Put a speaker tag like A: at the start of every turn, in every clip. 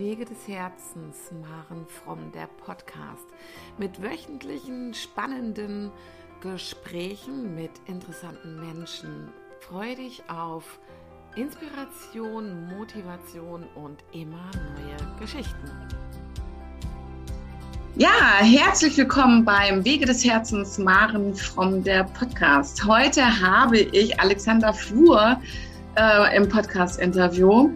A: Wege des Herzens, Maren Fromm, der Podcast mit wöchentlichen spannenden Gesprächen mit interessanten Menschen. Freue dich auf Inspiration, Motivation und immer neue Geschichten.
B: Ja, herzlich willkommen beim Wege des Herzens, Maren Fromm, der Podcast. Heute habe ich Alexander Flur äh, im Podcast-Interview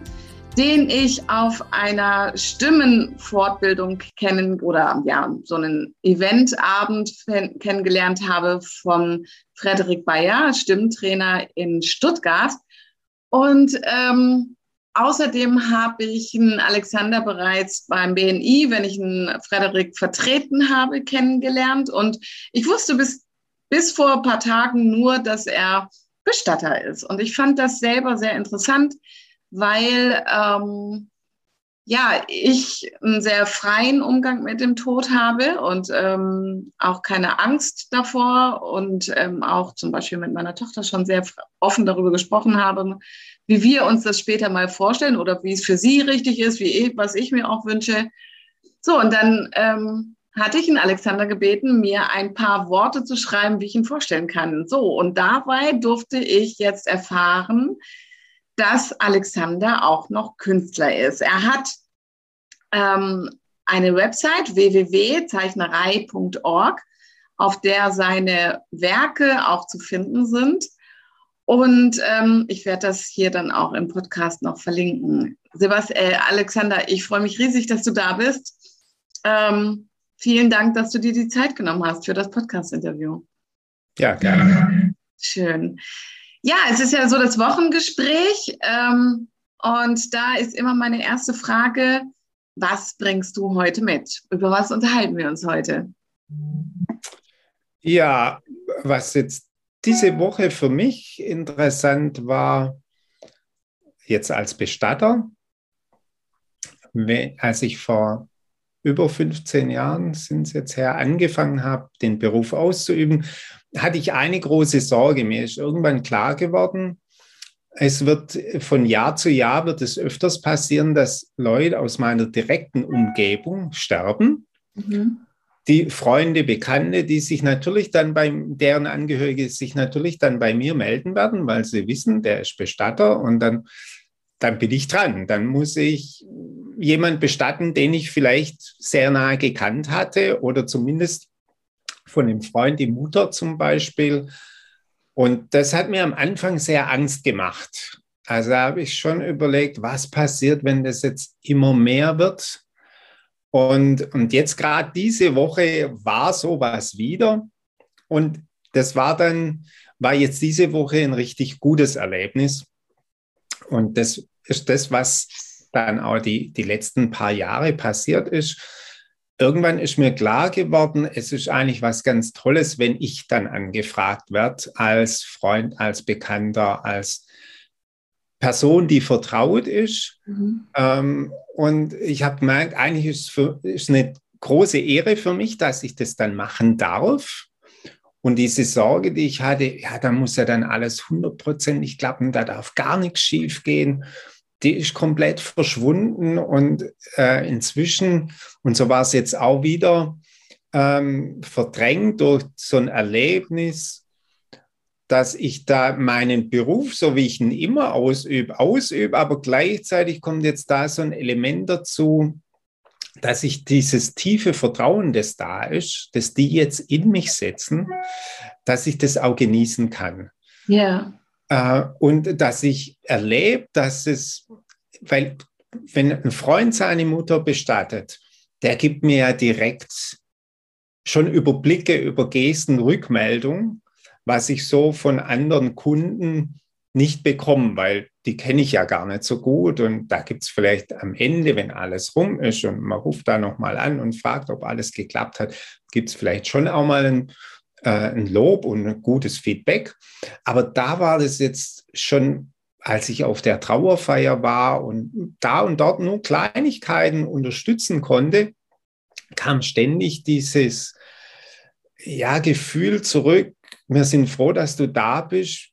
B: den ich auf einer Stimmenfortbildung kennen oder ja, so einen Eventabend kennengelernt habe von Frederik Bayer, Stimmtrainer in Stuttgart. Und ähm, außerdem habe ich einen Alexander bereits beim BNI, wenn ich einen Frederik vertreten habe, kennengelernt. Und ich wusste bis, bis vor ein paar Tagen nur, dass er Bestatter ist. Und ich fand das selber sehr interessant weil ähm, ja, ich einen sehr freien Umgang mit dem Tod habe und ähm, auch keine Angst davor und ähm, auch zum Beispiel mit meiner Tochter schon sehr offen darüber gesprochen habe, wie wir uns das später mal vorstellen oder wie es für sie richtig ist, wie ich, was ich mir auch wünsche. So, und dann ähm, hatte ich ihn Alexander gebeten, mir ein paar Worte zu schreiben, wie ich ihn vorstellen kann. So, und dabei durfte ich jetzt erfahren, dass Alexander auch noch Künstler ist. Er hat ähm, eine Website www.zeichnerei.org, auf der seine Werke auch zu finden sind. Und ähm, ich werde das hier dann auch im Podcast noch verlinken. Sebastian, äh, Alexander, ich freue mich riesig, dass du da bist. Ähm, vielen Dank, dass du dir die Zeit genommen hast für das Podcast-Interview.
C: Ja, gerne.
B: Schön. Ja, es ist ja so das Wochengespräch. Ähm, und da ist immer meine erste Frage, was bringst du heute mit? Über was unterhalten wir uns heute?
C: Ja, was jetzt diese Woche für mich interessant war, jetzt als Bestatter, als ich vor über 15 Jahren sind es jetzt her, angefangen habe, den Beruf auszuüben, hatte ich eine große Sorge. Mir ist irgendwann klar geworden, es wird von Jahr zu Jahr wird es öfters passieren, dass Leute aus meiner direkten Umgebung sterben. Mhm. Die Freunde, Bekannte, die sich natürlich dann beim, deren Angehörige sich natürlich dann bei mir melden werden, weil sie wissen, der ist Bestatter und dann, dann bin ich dran. Dann muss ich jemand bestatten, den ich vielleicht sehr nahe gekannt hatte oder zumindest von einem Freund, die Mutter zum Beispiel. Und das hat mir am Anfang sehr Angst gemacht. Also habe ich schon überlegt, was passiert, wenn das jetzt immer mehr wird. Und, und jetzt gerade diese Woche war sowas wieder. Und das war dann, war jetzt diese Woche ein richtig gutes Erlebnis. Und das ist das, was dann auch die, die letzten paar Jahre passiert ist irgendwann ist mir klar geworden, es ist eigentlich was ganz Tolles, wenn ich dann angefragt werde als Freund, als Bekannter, als Person, die vertraut ist. Mhm. Ähm, und ich habe gemerkt, eigentlich ist es eine große Ehre für mich, dass ich das dann machen darf. Und diese Sorge, die ich hatte, ja, da muss ja dann alles hundertprozentig klappen, da darf gar nichts schief gehen die ist komplett verschwunden und äh, inzwischen, und so war es jetzt auch wieder, ähm, verdrängt durch so ein Erlebnis, dass ich da meinen Beruf, so wie ich ihn immer ausübe, ausübe, aber gleichzeitig kommt jetzt da so ein Element dazu, dass ich dieses tiefe Vertrauen, das da ist, das die jetzt in mich setzen, dass ich das auch genießen kann.
B: Ja.
C: Äh, und dass ich erlebe, dass es, weil wenn ein Freund seine Mutter bestattet, der gibt mir ja direkt schon über Blicke, über Gesten Rückmeldung, was ich so von anderen Kunden nicht bekomme, weil die kenne ich ja gar nicht so gut. Und da gibt es vielleicht am Ende, wenn alles rum ist und man ruft da nochmal an und fragt, ob alles geklappt hat, gibt es vielleicht schon auch mal ein äh, ein Lob und ein gutes Feedback. Aber da war das jetzt schon, als ich auf der Trauerfeier war und da und dort nur Kleinigkeiten unterstützen konnte, kam ständig dieses ja, Gefühl zurück, wir sind froh, dass du da bist.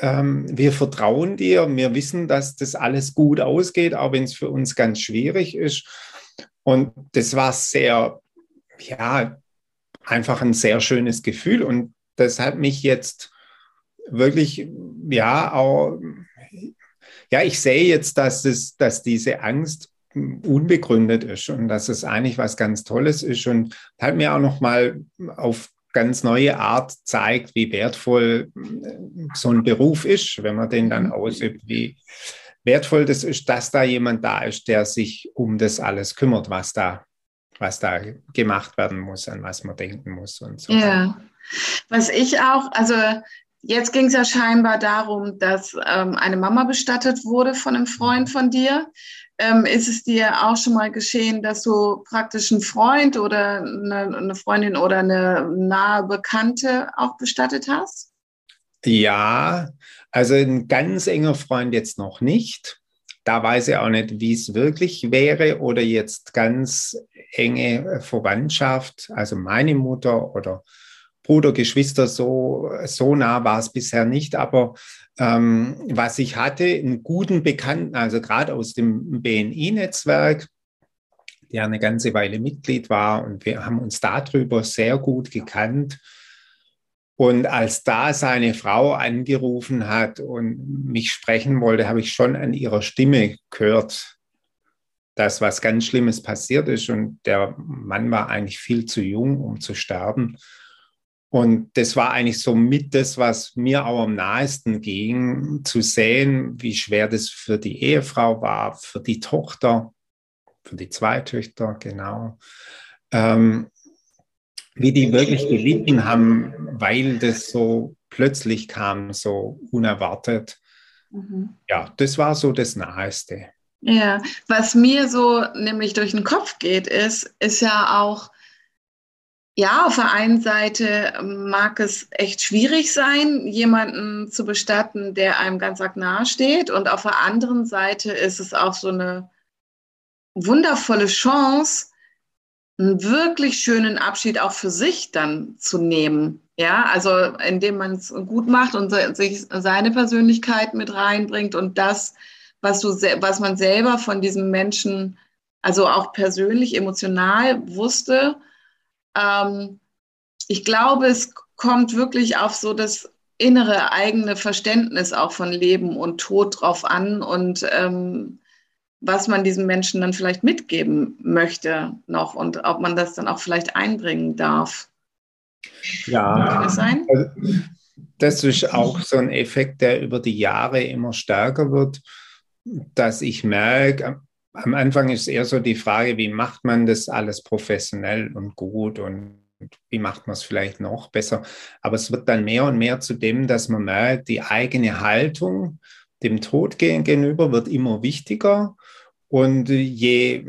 C: ähm, wir vertrauen dir, wir wissen, dass das alles gut ausgeht, auch wenn es für uns ganz schwierig ist. Und das war sehr, ja, einfach ein sehr schönes Gefühl. Und das hat mich jetzt wirklich, ja, auch, ja, ich sehe jetzt, dass, es, dass diese Angst unbegründet ist und dass es eigentlich was ganz Tolles ist und hat mir auch noch mal auf ganz neue Art zeigt, wie wertvoll äh, so ein Beruf ist, wenn man den dann mhm. ausübt, wie wertvoll das ist, dass da jemand da ist, der sich um das alles kümmert, was da, was da gemacht werden muss, an was man denken muss und so.
B: Ja, was ich auch, also jetzt ging es ja scheinbar darum, dass ähm, eine Mama bestattet wurde von einem Freund mhm. von dir. Ähm, ist es dir auch schon mal geschehen, dass du praktisch einen Freund oder eine, eine Freundin oder eine nahe Bekannte auch bestattet hast?
C: Ja, also ein ganz enger Freund jetzt noch nicht. Da weiß ich auch nicht, wie es wirklich wäre oder jetzt ganz enge Verwandtschaft, also meine Mutter oder Bruder, Geschwister, so, so nah war es bisher nicht. Aber ähm, was ich hatte, einen guten Bekannten, also gerade aus dem BNI-Netzwerk, der eine ganze Weile Mitglied war und wir haben uns darüber sehr gut gekannt. Und als da seine Frau angerufen hat und mich sprechen wollte, habe ich schon an ihrer Stimme gehört, dass was ganz Schlimmes passiert ist. Und der Mann war eigentlich viel zu jung, um zu sterben. Und das war eigentlich so mit das, was mir auch am nahesten ging, zu sehen, wie schwer das für die Ehefrau war, für die Tochter, für die zwei Töchter, genau. Ähm, wie die wirklich gelitten haben, weil das so plötzlich kam, so unerwartet. Mhm. Ja, das war so das Naheste.
B: Ja, was mir so nämlich durch den Kopf geht, ist, ist ja auch, ja, auf der einen Seite mag es echt schwierig sein, jemanden zu bestatten, der einem ganz arg nahe steht. Und auf der anderen Seite ist es auch so eine wundervolle Chance, einen wirklich schönen Abschied auch für sich dann zu nehmen. Ja, also indem man es gut macht und sich seine Persönlichkeit mit reinbringt und das, was du, was man selber von diesem Menschen, also auch persönlich, emotional wusste, ähm, ich glaube, es kommt wirklich auf so das innere eigene Verständnis auch von Leben und Tod drauf an und ähm, was man diesen Menschen dann vielleicht mitgeben möchte noch und ob man das dann auch vielleicht einbringen darf.
C: Ja, das sein? Also, das ist auch so ein Effekt, der über die Jahre immer stärker wird, dass ich merke, am Anfang ist eher so die Frage, wie macht man das alles professionell und gut und wie macht man es vielleicht noch besser. Aber es wird dann mehr und mehr zu dem, dass man merkt, die eigene Haltung dem Tod gegenüber wird immer wichtiger. Und je,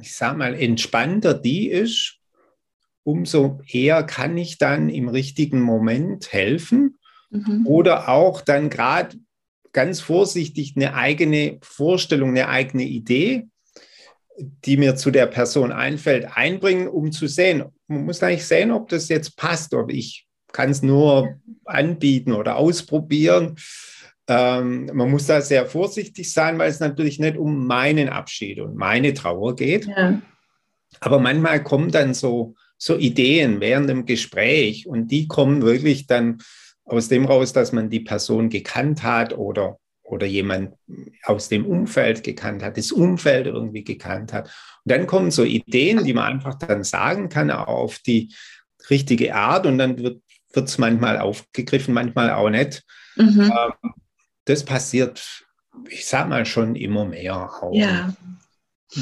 C: ich sag mal, entspannter die ist, umso eher kann ich dann im richtigen Moment helfen. Mhm. Oder auch dann gerade ganz vorsichtig eine eigene Vorstellung, eine eigene Idee, die mir zu der Person einfällt, einbringen, um zu sehen. Man muss eigentlich sehen, ob das jetzt passt, ob ich kann es nur anbieten oder ausprobieren. Ähm, man muss da sehr vorsichtig sein, weil es natürlich nicht um meinen Abschied und meine Trauer geht. Ja. Aber manchmal kommen dann so, so Ideen während dem Gespräch und die kommen wirklich dann aus dem raus, dass man die Person gekannt hat oder, oder jemand aus dem Umfeld gekannt hat, das Umfeld irgendwie gekannt hat. Und dann kommen so Ideen, die man einfach dann sagen kann, auf die richtige Art und dann wird es manchmal aufgegriffen, manchmal auch nicht. Mhm. Ähm, das passiert, ich sag mal, schon immer mehr. Auch. Ja.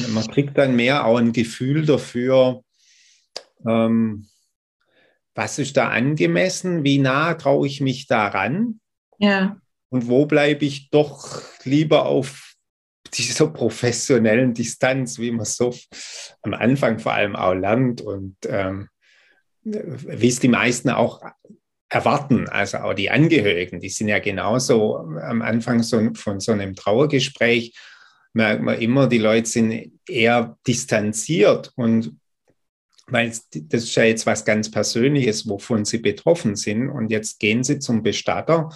C: Man kriegt dann mehr auch ein Gefühl dafür, ähm, was ist da angemessen, wie nah traue ich mich daran? Ja. Und wo bleibe ich doch lieber auf dieser professionellen Distanz, wie man so am Anfang vor allem auch lernt und ähm, wie es die meisten auch erwarten, also auch die Angehörigen, die sind ja genauso am Anfang so, von so einem Trauergespräch, merkt man immer, die Leute sind eher distanziert und weil das ist ja jetzt was ganz Persönliches, wovon sie betroffen sind. Und jetzt gehen sie zum Bestatter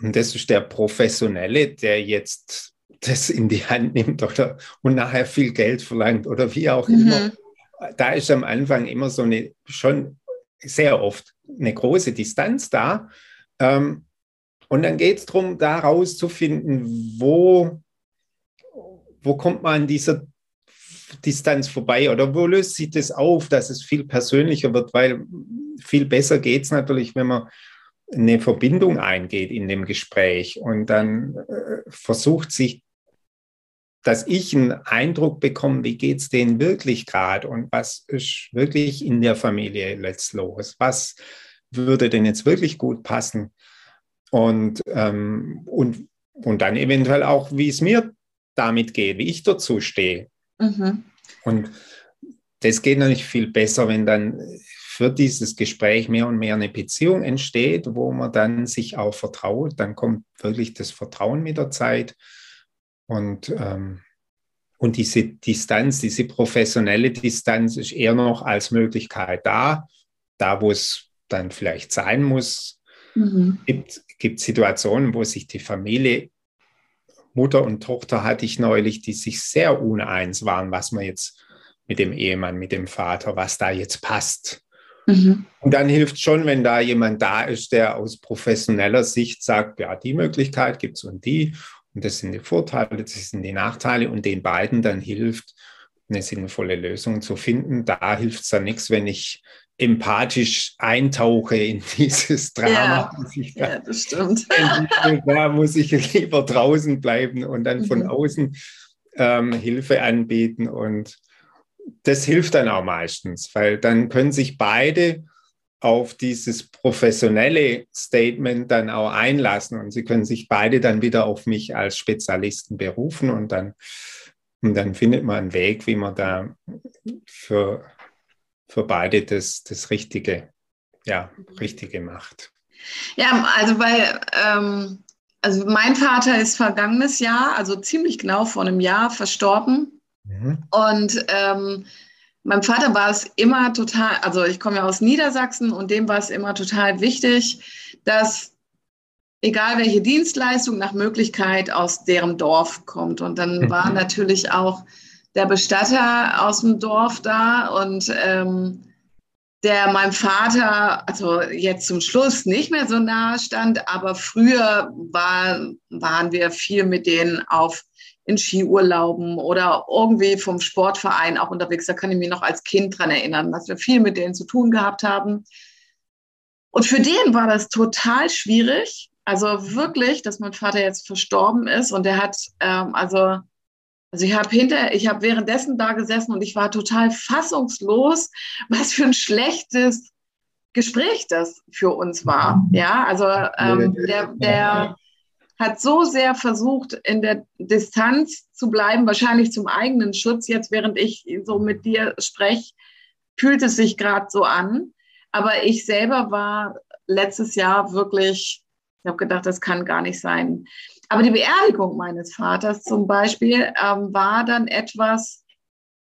C: Und das ist der Professionelle, der jetzt das in die Hand nimmt oder und nachher viel Geld verlangt oder wie auch mhm. immer. Da ist am Anfang immer so eine schon sehr oft eine große Distanz da. Ähm, und dann geht es darum, da rauszufinden, wo, wo kommt man an dieser Distanz vorbei? Oder wo löst sich das auf, dass es viel persönlicher wird, weil viel besser geht es natürlich, wenn man eine Verbindung eingeht in dem Gespräch und dann äh, versucht sich, dass ich einen Eindruck bekomme, wie geht es denen wirklich gerade und was ist wirklich in der Familie jetzt los, was würde denn jetzt wirklich gut passen? Und, ähm, und, und dann eventuell auch, wie es mir damit geht, wie ich dazu stehe. Mhm. Und das geht natürlich viel besser, wenn dann für dieses Gespräch mehr und mehr eine Beziehung entsteht, wo man dann sich auch vertraut. Dann kommt wirklich das Vertrauen mit der Zeit. Und, ähm, und diese Distanz, diese professionelle Distanz ist eher noch als Möglichkeit da, da wo es dann vielleicht sein muss. Mhm. Gibt, gibt Situationen, wo sich die Familie Mutter und Tochter hatte ich neulich, die sich sehr uneins waren, was man jetzt mit dem Ehemann, mit dem Vater, was da jetzt passt. Mhm. Und dann hilft schon, wenn da jemand da ist, der aus professioneller Sicht sagt, ja, die Möglichkeit gibt es und die. Und das sind die Vorteile, das sind die Nachteile und den beiden dann hilft, eine sinnvolle Lösung zu finden. Da hilft es dann nichts, wenn ich empathisch eintauche in dieses Drama.
B: Ja, da, ja das stimmt.
C: Da muss ich lieber draußen bleiben und dann von mhm. außen ähm, Hilfe anbieten. Und das hilft dann auch meistens, weil dann können sich beide auf dieses professionelle Statement dann auch einlassen und sie können sich beide dann wieder auf mich als Spezialisten berufen und dann, und dann findet man einen Weg, wie man da für für beide das, das Richtige, ja, Richtige macht.
B: Ja, also weil, ähm, also mein Vater ist vergangenes Jahr, also ziemlich genau vor einem Jahr verstorben. Mhm. Und ähm, meinem Vater war es immer total, also ich komme ja aus Niedersachsen und dem war es immer total wichtig, dass egal welche Dienstleistung nach Möglichkeit aus deren Dorf kommt. Und dann mhm. war natürlich auch der Bestatter aus dem Dorf da und ähm, der meinem Vater, also jetzt zum Schluss nicht mehr so nahe stand, aber früher war, waren wir viel mit denen auf in Skiurlauben oder irgendwie vom Sportverein auch unterwegs. Da kann ich mich noch als Kind dran erinnern, dass wir viel mit denen zu tun gehabt haben. Und für den war das total schwierig. Also wirklich, dass mein Vater jetzt verstorben ist und der hat, ähm, also also ich habe hinter, ich habe währenddessen da gesessen und ich war total fassungslos, was für ein schlechtes Gespräch das für uns war. Ja, also ähm, der, der hat so sehr versucht, in der Distanz zu bleiben, wahrscheinlich zum eigenen Schutz. Jetzt, während ich so mit dir spreche, fühlt es sich gerade so an. Aber ich selber war letztes Jahr wirklich, ich habe gedacht, das kann gar nicht sein. Aber die Beerdigung meines Vaters zum Beispiel ähm, war dann etwas,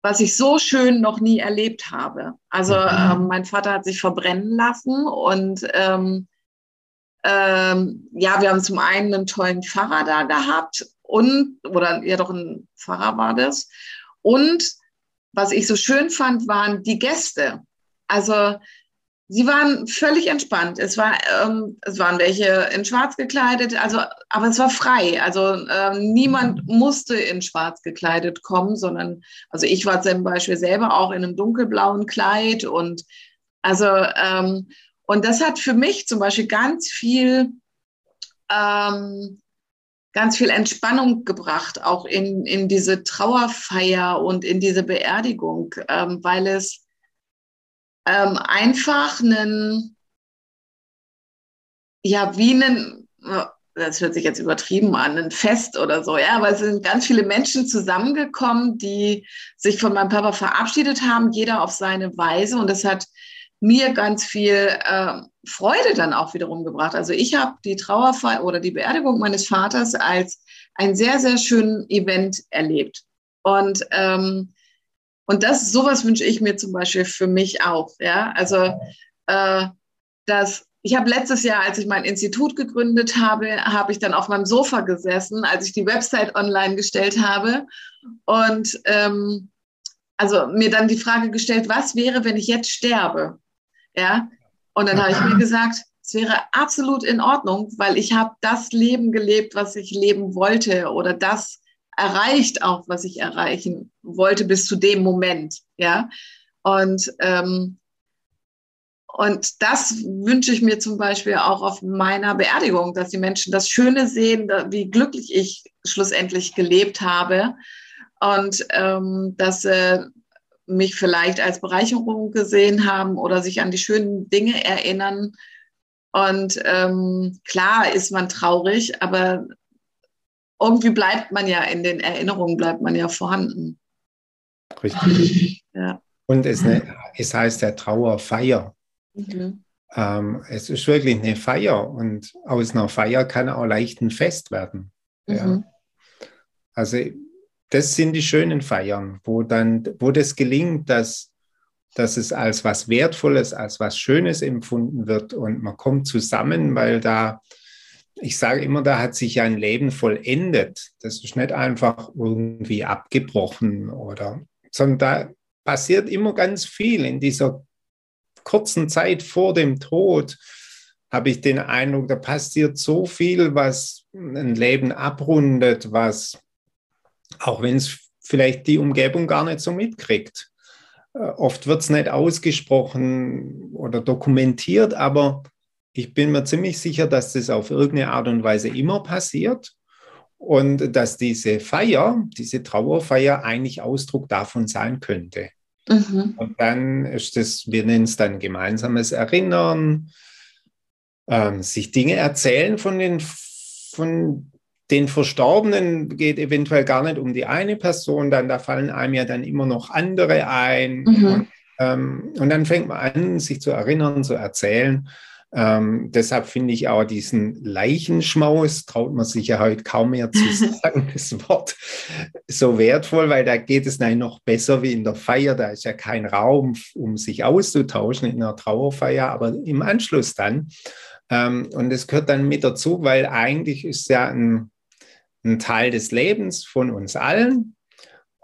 B: was ich so schön noch nie erlebt habe. Also mhm. ähm, mein Vater hat sich verbrennen lassen und ähm, ähm, ja, wir haben zum einen einen tollen Pfarrer da gehabt und, oder ja doch ein Pfarrer war das. Und was ich so schön fand, waren die Gäste. Also Sie waren völlig entspannt. Es, war, ähm, es waren welche in Schwarz gekleidet, also, aber es war frei. Also ähm, niemand musste in Schwarz gekleidet kommen, sondern, also ich war zum Beispiel selber auch in einem dunkelblauen Kleid und also ähm, und das hat für mich zum Beispiel ganz viel ähm, ganz viel Entspannung gebracht, auch in, in diese Trauerfeier und in diese Beerdigung, ähm, weil es ähm, einfach einen, ja, wie einen, das hört sich jetzt übertrieben an, ein Fest oder so, ja, aber es sind ganz viele Menschen zusammengekommen, die sich von meinem Papa verabschiedet haben, jeder auf seine Weise und das hat mir ganz viel äh, Freude dann auch wiederum gebracht. Also ich habe die Trauerfeier oder die Beerdigung meines Vaters als ein sehr, sehr schönen Event erlebt. Und ähm, und das, sowas wünsche ich mir zum Beispiel für mich auch. Ja, also, äh, dass ich habe letztes Jahr, als ich mein Institut gegründet habe, habe ich dann auf meinem Sofa gesessen, als ich die Website online gestellt habe und ähm, also mir dann die Frage gestellt, was wäre, wenn ich jetzt sterbe? Ja, und dann habe ich mir gesagt, es wäre absolut in Ordnung, weil ich habe das Leben gelebt, was ich leben wollte oder das erreicht auch, was ich erreichen wollte bis zu dem Moment. Ja, und ähm, und das wünsche ich mir zum Beispiel auch auf meiner Beerdigung, dass die Menschen das Schöne sehen, wie glücklich ich schlussendlich gelebt habe und ähm, dass sie mich vielleicht als Bereicherung gesehen haben oder sich an die schönen Dinge erinnern. Und ähm, klar ist man traurig, aber irgendwie bleibt man ja in den Erinnerungen, bleibt man ja vorhanden.
C: Richtig. Ja. Und es, ne, es heißt ja Trauerfeier. Mhm. Ähm, es ist wirklich eine Feier und aus einer Feier kann auch leicht ein Fest werden. Mhm. Ja. Also das sind die schönen Feiern, wo dann, wo das gelingt, dass, dass es als was Wertvolles, als was Schönes empfunden wird und man kommt zusammen, weil da, ich sage immer, da hat sich ein Leben vollendet. Das ist nicht einfach irgendwie abgebrochen oder, sondern da passiert immer ganz viel in dieser kurzen Zeit vor dem Tod habe ich den Eindruck, da passiert so viel, was ein Leben abrundet, was, auch wenn es vielleicht die Umgebung gar nicht so mitkriegt. Äh, oft wird es nicht ausgesprochen oder dokumentiert, aber ich bin mir ziemlich sicher, dass das auf irgendeine Art und Weise immer passiert und dass diese Feier, diese Trauerfeier eigentlich Ausdruck davon sein könnte. Mhm. Und dann ist das, wir nennen es dann gemeinsames Erinnern, ähm, sich Dinge erzählen von den, von den Verstorbenen, geht eventuell gar nicht um die eine Person, dann da fallen einem ja dann immer noch andere ein. Mhm. Und, ähm, und dann fängt man an, sich zu erinnern, zu erzählen. Ähm, deshalb finde ich auch diesen Leichenschmaus, traut man sich ja heute kaum mehr zu sagen, das Wort so wertvoll, weil da geht es nein noch besser wie in der Feier. Da ist ja kein Raum, um sich auszutauschen in einer Trauerfeier, aber im Anschluss dann. Ähm, und es gehört dann mit dazu, weil eigentlich ist ja ein, ein Teil des Lebens von uns allen.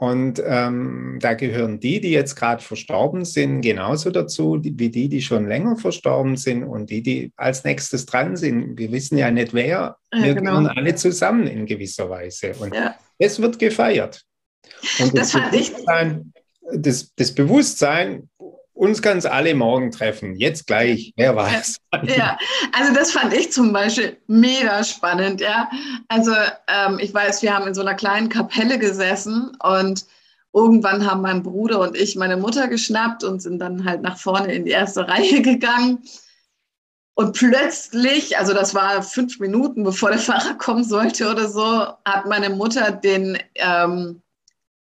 C: Und ähm, da gehören die, die jetzt gerade verstorben sind, genauso dazu wie die, die schon länger verstorben sind und die, die als nächstes dran sind. Wir wissen ja nicht wer. Wir ja, genau. gehören alle zusammen in gewisser Weise. Und ja. es wird gefeiert. Und das, das Bewusstsein, das, das Bewusstsein, uns kann es alle morgen treffen. Jetzt gleich, wer weiß.
B: Ja, also das fand ich zum Beispiel mega spannend, ja. Also ähm, ich weiß, wir haben in so einer kleinen Kapelle gesessen und irgendwann haben mein Bruder und ich meine Mutter geschnappt und sind dann halt nach vorne in die erste Reihe gegangen. Und plötzlich, also das war fünf Minuten, bevor der Fahrer kommen sollte oder so, hat meine Mutter den, ähm,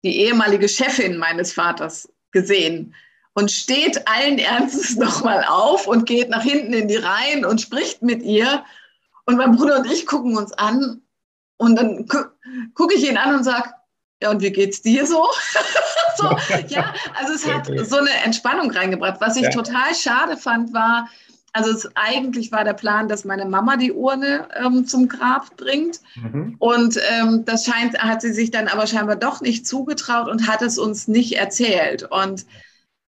B: die ehemalige Chefin meines Vaters gesehen und steht allen Ernstes nochmal auf und geht nach hinten in die Reihen und spricht mit ihr. Und mein Bruder und ich gucken uns an und dann gu gucke ich ihn an und sage, ja, und wie geht's dir so? so? Ja, also es hat so eine Entspannung reingebracht. Was ich ja. total schade fand, war, also es, eigentlich war der Plan, dass meine Mama die Urne ähm, zum Grab bringt. Mhm. Und ähm, das scheint, hat sie sich dann aber scheinbar doch nicht zugetraut und hat es uns nicht erzählt. Und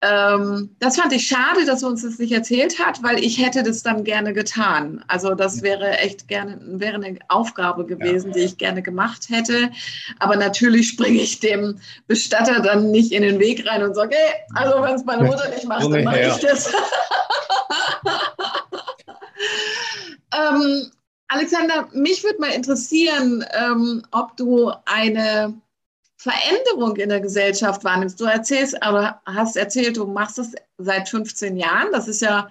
B: ähm, das fand ich schade, dass er uns das nicht erzählt hat, weil ich hätte das dann gerne getan. Also das wäre echt gerne, wäre eine Aufgabe gewesen, ja. die ich gerne gemacht hätte. Aber natürlich springe ich dem Bestatter dann nicht in den Weg rein und sage, hey, also wenn es meine Mutter nicht macht, dann mache ich das. ähm, Alexander, mich würde mal interessieren, ähm, ob du eine Veränderung in der Gesellschaft wahrnimmst. Du erzählst, aber hast erzählt, du machst es seit 15 Jahren. Das ist ja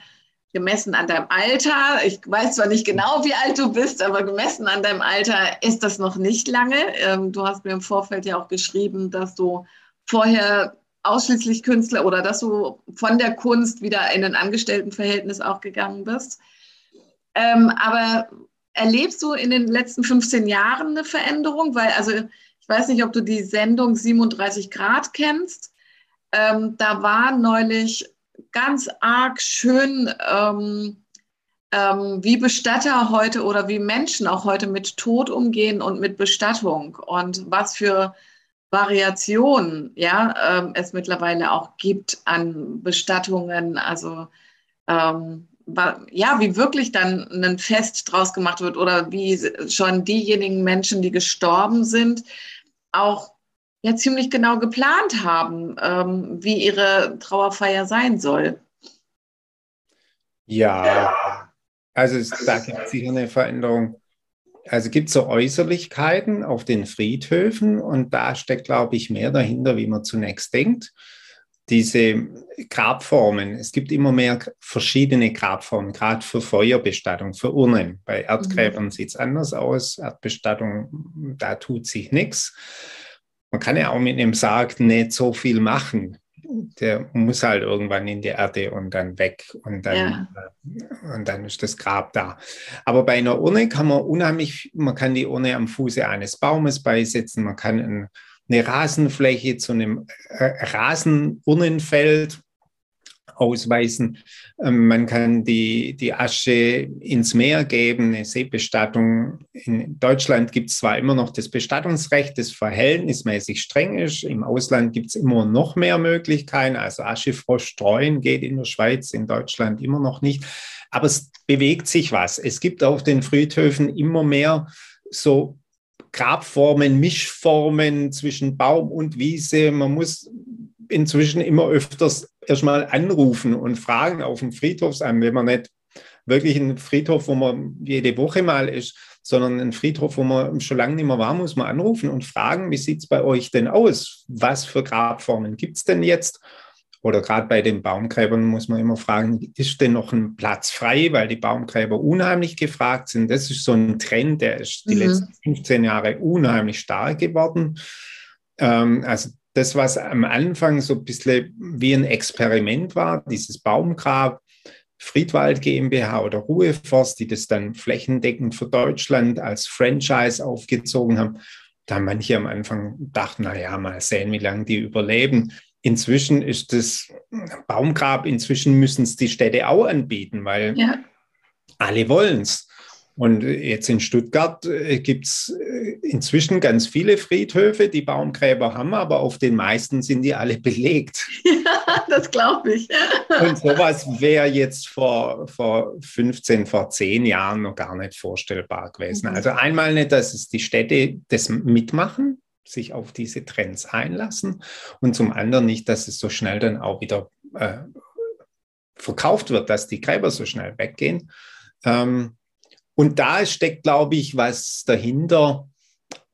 B: gemessen an deinem Alter. Ich weiß zwar nicht genau, wie alt du bist, aber gemessen an deinem Alter ist das noch nicht lange. Ähm, du hast mir im Vorfeld ja auch geschrieben, dass du vorher ausschließlich Künstler oder dass du von der Kunst wieder in ein Angestelltenverhältnis auch gegangen bist. Ähm, aber erlebst du in den letzten 15 Jahren eine Veränderung? Weil also ich weiß nicht, ob du die Sendung 37 Grad kennst. Ähm, da war neulich ganz arg schön ähm, ähm, wie Bestatter heute oder wie Menschen auch heute mit Tod umgehen und mit Bestattung und was für Variationen ja, ähm, es mittlerweile auch gibt an Bestattungen. Also ähm, ja, wie wirklich dann ein Fest draus gemacht wird oder wie schon diejenigen Menschen, die gestorben sind, auch ja ziemlich genau geplant haben, ähm, wie ihre Trauerfeier sein soll.
C: Ja, also es, da gibt es sicher eine Veränderung. Also gibt es so Äußerlichkeiten auf den Friedhöfen und da steckt, glaube ich, mehr dahinter, wie man zunächst denkt. Diese Grabformen, es gibt immer mehr verschiedene Grabformen, gerade für Feuerbestattung, für Urnen. Bei Erdgräbern mhm. sieht es anders aus. Erdbestattung, da tut sich nichts. Man kann ja auch mit einem Sarg nicht so viel machen der muss halt irgendwann in die Erde und dann weg und dann, ja. Äh, und dann ist das Grab da. Aber bei einer Urne kann man unheimlich, man kann die Urne am Fuße eines Baumes beisetzen, man kann ein, eine Rasenfläche zu einem äh, Rasenurnenfeld ausweisen. Ähm, man kann die, die Asche ins Meer geben, eine Seebestattung. In Deutschland gibt es zwar immer noch das Bestattungsrecht, das verhältnismäßig streng ist. Im Ausland gibt es immer noch mehr Möglichkeiten. Also Aschefrosch streuen geht in der Schweiz, in Deutschland immer noch nicht. Aber es bewegt sich was. Es gibt auf den Friedhöfen immer mehr so Grabformen, Mischformen zwischen Baum und Wiese. Man muss inzwischen immer öfters erstmal anrufen und fragen auf dem Friedhofsamt, wenn man nicht wirklich ein Friedhof, wo man jede Woche mal ist, sondern ein Friedhof, wo man schon lange nicht mehr war, muss man anrufen und fragen, wie sieht es bei euch denn aus? Was für Grabformen gibt es denn jetzt? Oder gerade bei den Baumgräbern muss man immer fragen, ist denn noch ein Platz frei, weil die Baumgräber unheimlich gefragt sind. Das ist so ein Trend, der ist die mhm. letzten 15 Jahre unheimlich stark geworden. Ähm, also das, was am Anfang so ein bisschen wie ein Experiment war, dieses Baumgrab, Friedwald GmbH oder Ruheforst, die das dann flächendeckend für Deutschland als Franchise aufgezogen haben, da manche am Anfang gedacht, naja, mal sehen, wie lange die überleben. Inzwischen ist das Baumgrab, inzwischen müssen es die Städte auch anbieten, weil ja. alle wollen es. Und jetzt in Stuttgart äh, gibt es äh, inzwischen ganz viele Friedhöfe, die Baumgräber haben, aber auf den meisten sind die alle belegt.
B: Ja, das glaube ich.
C: Und sowas wäre jetzt vor, vor 15, vor 10 Jahren noch gar nicht vorstellbar gewesen. Mhm. Also einmal nicht, dass es die Städte das mitmachen, sich auf diese Trends einlassen und zum anderen nicht, dass es so schnell dann auch wieder äh, verkauft wird, dass die Gräber so schnell weggehen. Ähm, und da steckt, glaube ich, was dahinter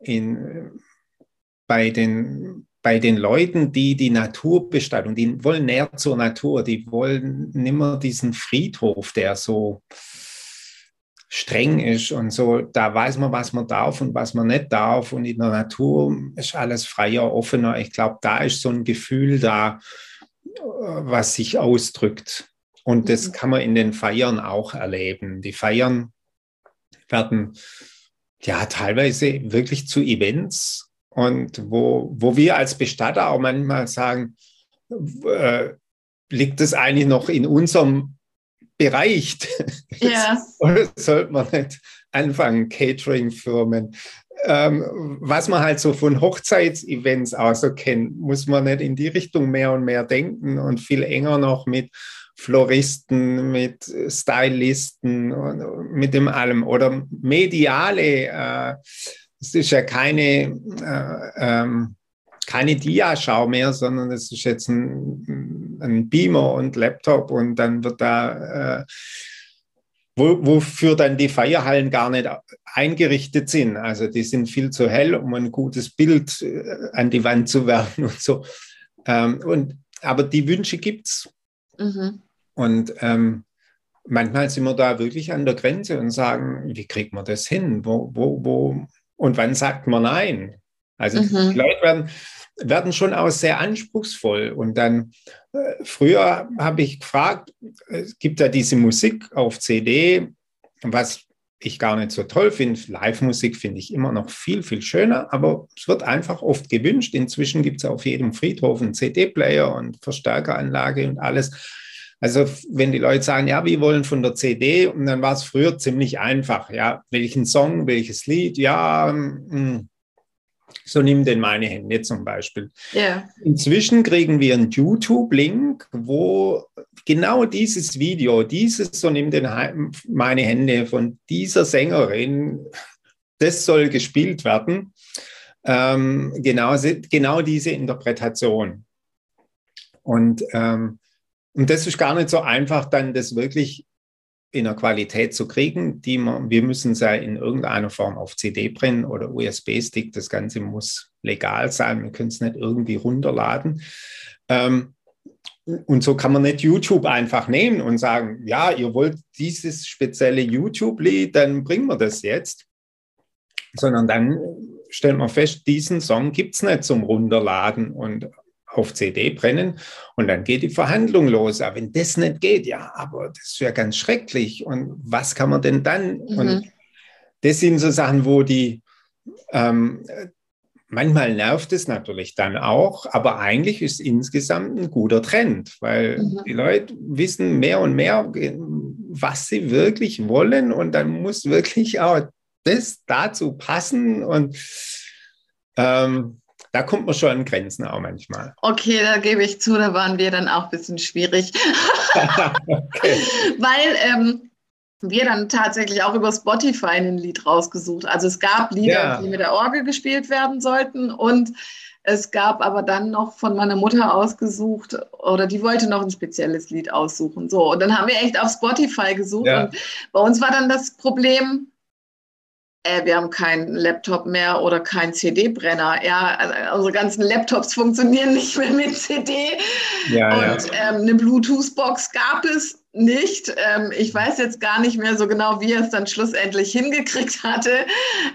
C: in, bei, den, bei den Leuten, die die Natur bestattung, die wollen näher zur Natur, die wollen nimmer diesen Friedhof, der so streng ist und so, da weiß man, was man darf und was man nicht darf. Und in der Natur ist alles freier, offener. Ich glaube, da ist so ein Gefühl da, was sich ausdrückt. Und das mhm. kann man in den Feiern auch erleben. Die Feiern werden ja teilweise wirklich zu Events und wo, wo wir als Bestatter auch manchmal sagen, äh, liegt es eigentlich noch in unserem Bereich? Ja. Oder sollte man nicht anfangen, Catering-Firmen? Ähm, was man halt so von Hochzeitsevents auch so kennt, muss man nicht in die Richtung mehr und mehr denken und viel enger noch mit Floristen, mit Stylisten, mit dem allem oder mediale. Äh, es ist ja keine, äh, ähm, keine Diaschau mehr, sondern es ist jetzt ein, ein, Beamer und Laptop und dann wird da, äh, wo, wofür dann die Feierhallen gar nicht eingerichtet sind. Also die sind viel zu hell, um ein gutes Bild äh, an die Wand zu werfen und so. Ähm, und, aber die Wünsche gibt es. Mhm. Und ähm, manchmal sind wir da wirklich an der Grenze und sagen, wie kriegt man das hin? Wo, wo, wo? Und wann sagt man nein? Also mhm. die Leute werden, werden schon auch sehr anspruchsvoll. Und dann, äh, früher habe ich gefragt, es gibt ja diese Musik auf CD, was ich gar nicht so toll finde. Live-Musik finde ich immer noch viel, viel schöner, aber es wird einfach oft gewünscht. Inzwischen gibt es auf jedem Friedhof einen CD-Player und Verstärkeranlage und alles. Also wenn die Leute sagen, ja, wir wollen von der CD, und dann war es früher ziemlich einfach, ja, welchen Song, welches Lied, ja, mh, hm, so nimm denn meine Hände zum Beispiel. Yeah. Inzwischen kriegen wir einen YouTube-Link, wo genau dieses Video, dieses So nimm denn meine Hände von dieser Sängerin, das soll gespielt werden. Ähm, genau, genau diese Interpretation. Und, ähm, und das ist gar nicht so einfach, dann das wirklich in der Qualität zu kriegen, die man, wir müssen es ja in irgendeiner Form auf CD brennen oder USB-Stick. Das Ganze muss legal sein. Wir können es nicht irgendwie runterladen. Ähm, und so kann man nicht YouTube einfach nehmen und sagen, ja, ihr wollt dieses spezielle YouTube-Lied, dann bringen wir das jetzt. Sondern dann stellt man fest, diesen Song gibt es nicht zum Runterladen und auf CD brennen und dann geht die Verhandlung los. Aber wenn das nicht geht, ja, aber das ist ja ganz schrecklich. Und was kann man denn dann? Mhm. Und das sind so Sachen, wo die ähm, manchmal nervt es natürlich dann auch, aber eigentlich ist insgesamt ein guter Trend, weil mhm. die Leute wissen mehr und mehr, was sie wirklich wollen und dann muss wirklich auch das dazu passen und ähm, da kommt man schon an Grenzen auch manchmal.
B: Okay, da gebe ich zu, da waren wir dann auch ein bisschen schwierig. okay. Weil ähm, wir dann tatsächlich auch über Spotify ein Lied rausgesucht. Also es gab Lieder, ja. die mit der Orgel gespielt werden sollten und es gab aber dann noch von meiner Mutter ausgesucht oder die wollte noch ein spezielles Lied aussuchen. So, und dann haben wir echt auf Spotify gesucht ja. und bei uns war dann das Problem, äh, wir haben keinen Laptop mehr oder keinen CD-Brenner. Ja, also unsere ganzen Laptops funktionieren nicht mehr mit CD. Ja, und ja. Ähm, eine Bluetooth-Box gab es nicht. Ähm, ich weiß jetzt gar nicht mehr so genau, wie er es dann schlussendlich hingekriegt hatte.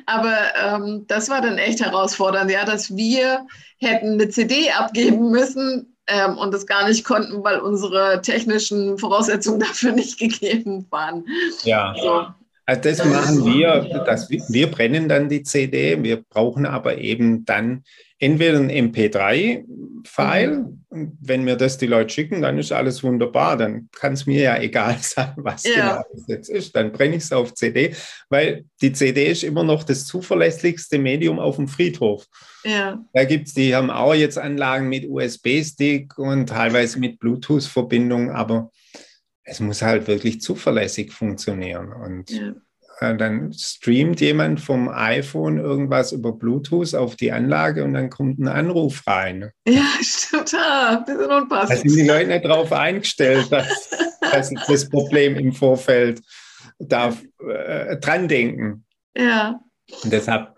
B: Aber ähm, das war dann echt herausfordernd, ja, dass wir hätten eine CD abgeben müssen, ähm, und das gar nicht konnten, weil unsere technischen Voraussetzungen dafür nicht gegeben waren.
C: Ja. So. Also das machen wir, das, wir brennen dann die CD, wir brauchen aber eben dann entweder ein MP3-File, mhm. wenn mir das die Leute schicken, dann ist alles wunderbar, dann kann es mir ja egal sein, was ja. genau das jetzt ist, dann brenne ich es auf CD, weil die CD ist immer noch das zuverlässigste Medium auf dem Friedhof. Ja. Da gibt es, die haben auch jetzt Anlagen mit USB-Stick und teilweise mit Bluetooth-Verbindung, aber es muss halt wirklich zuverlässig funktionieren. Und ja. äh, dann streamt jemand vom iPhone irgendwas über Bluetooth auf die Anlage und dann kommt ein Anruf rein.
B: Ja, stimmt. Ein bisschen unpassend.
C: Da sind die Leute nicht darauf eingestellt, dass, dass das Problem im Vorfeld darf äh, dran denken. Ja. Und deshalb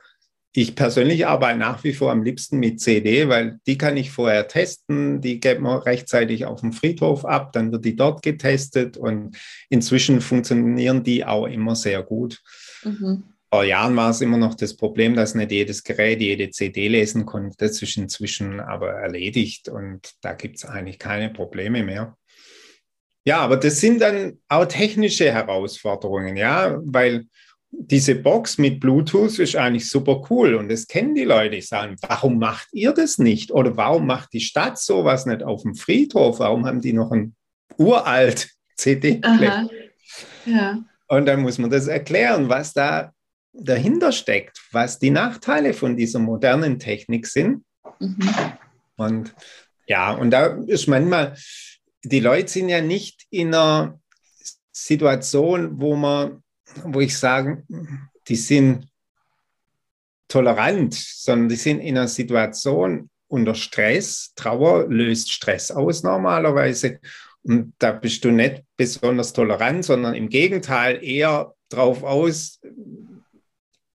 C: ich persönlich arbeite nach wie vor am liebsten mit CD, weil die kann ich vorher testen. Die geht man rechtzeitig auf dem Friedhof ab, dann wird die dort getestet und inzwischen funktionieren die auch immer sehr gut. Mhm. Vor Jahren war es immer noch das Problem, dass nicht jedes Gerät jede CD lesen konnte. Das ist inzwischen aber erledigt und da gibt es eigentlich keine Probleme mehr. Ja, aber das sind dann auch technische Herausforderungen, ja, weil diese Box mit Bluetooth ist eigentlich super cool und das kennen die Leute. Ich sage, warum macht ihr das nicht? Oder warum macht die Stadt sowas nicht auf dem Friedhof? Warum haben die noch ein uralt CD-Player? Ja. Und dann muss man das erklären, was da dahinter steckt, was die Nachteile von dieser modernen Technik sind. Mhm. Und ja, und da ist manchmal, die Leute sind ja nicht in einer Situation, wo man wo ich sage, die sind tolerant, sondern die sind in einer Situation unter Stress. Trauer löst Stress aus normalerweise. Und da bist du nicht besonders tolerant, sondern im Gegenteil eher drauf aus,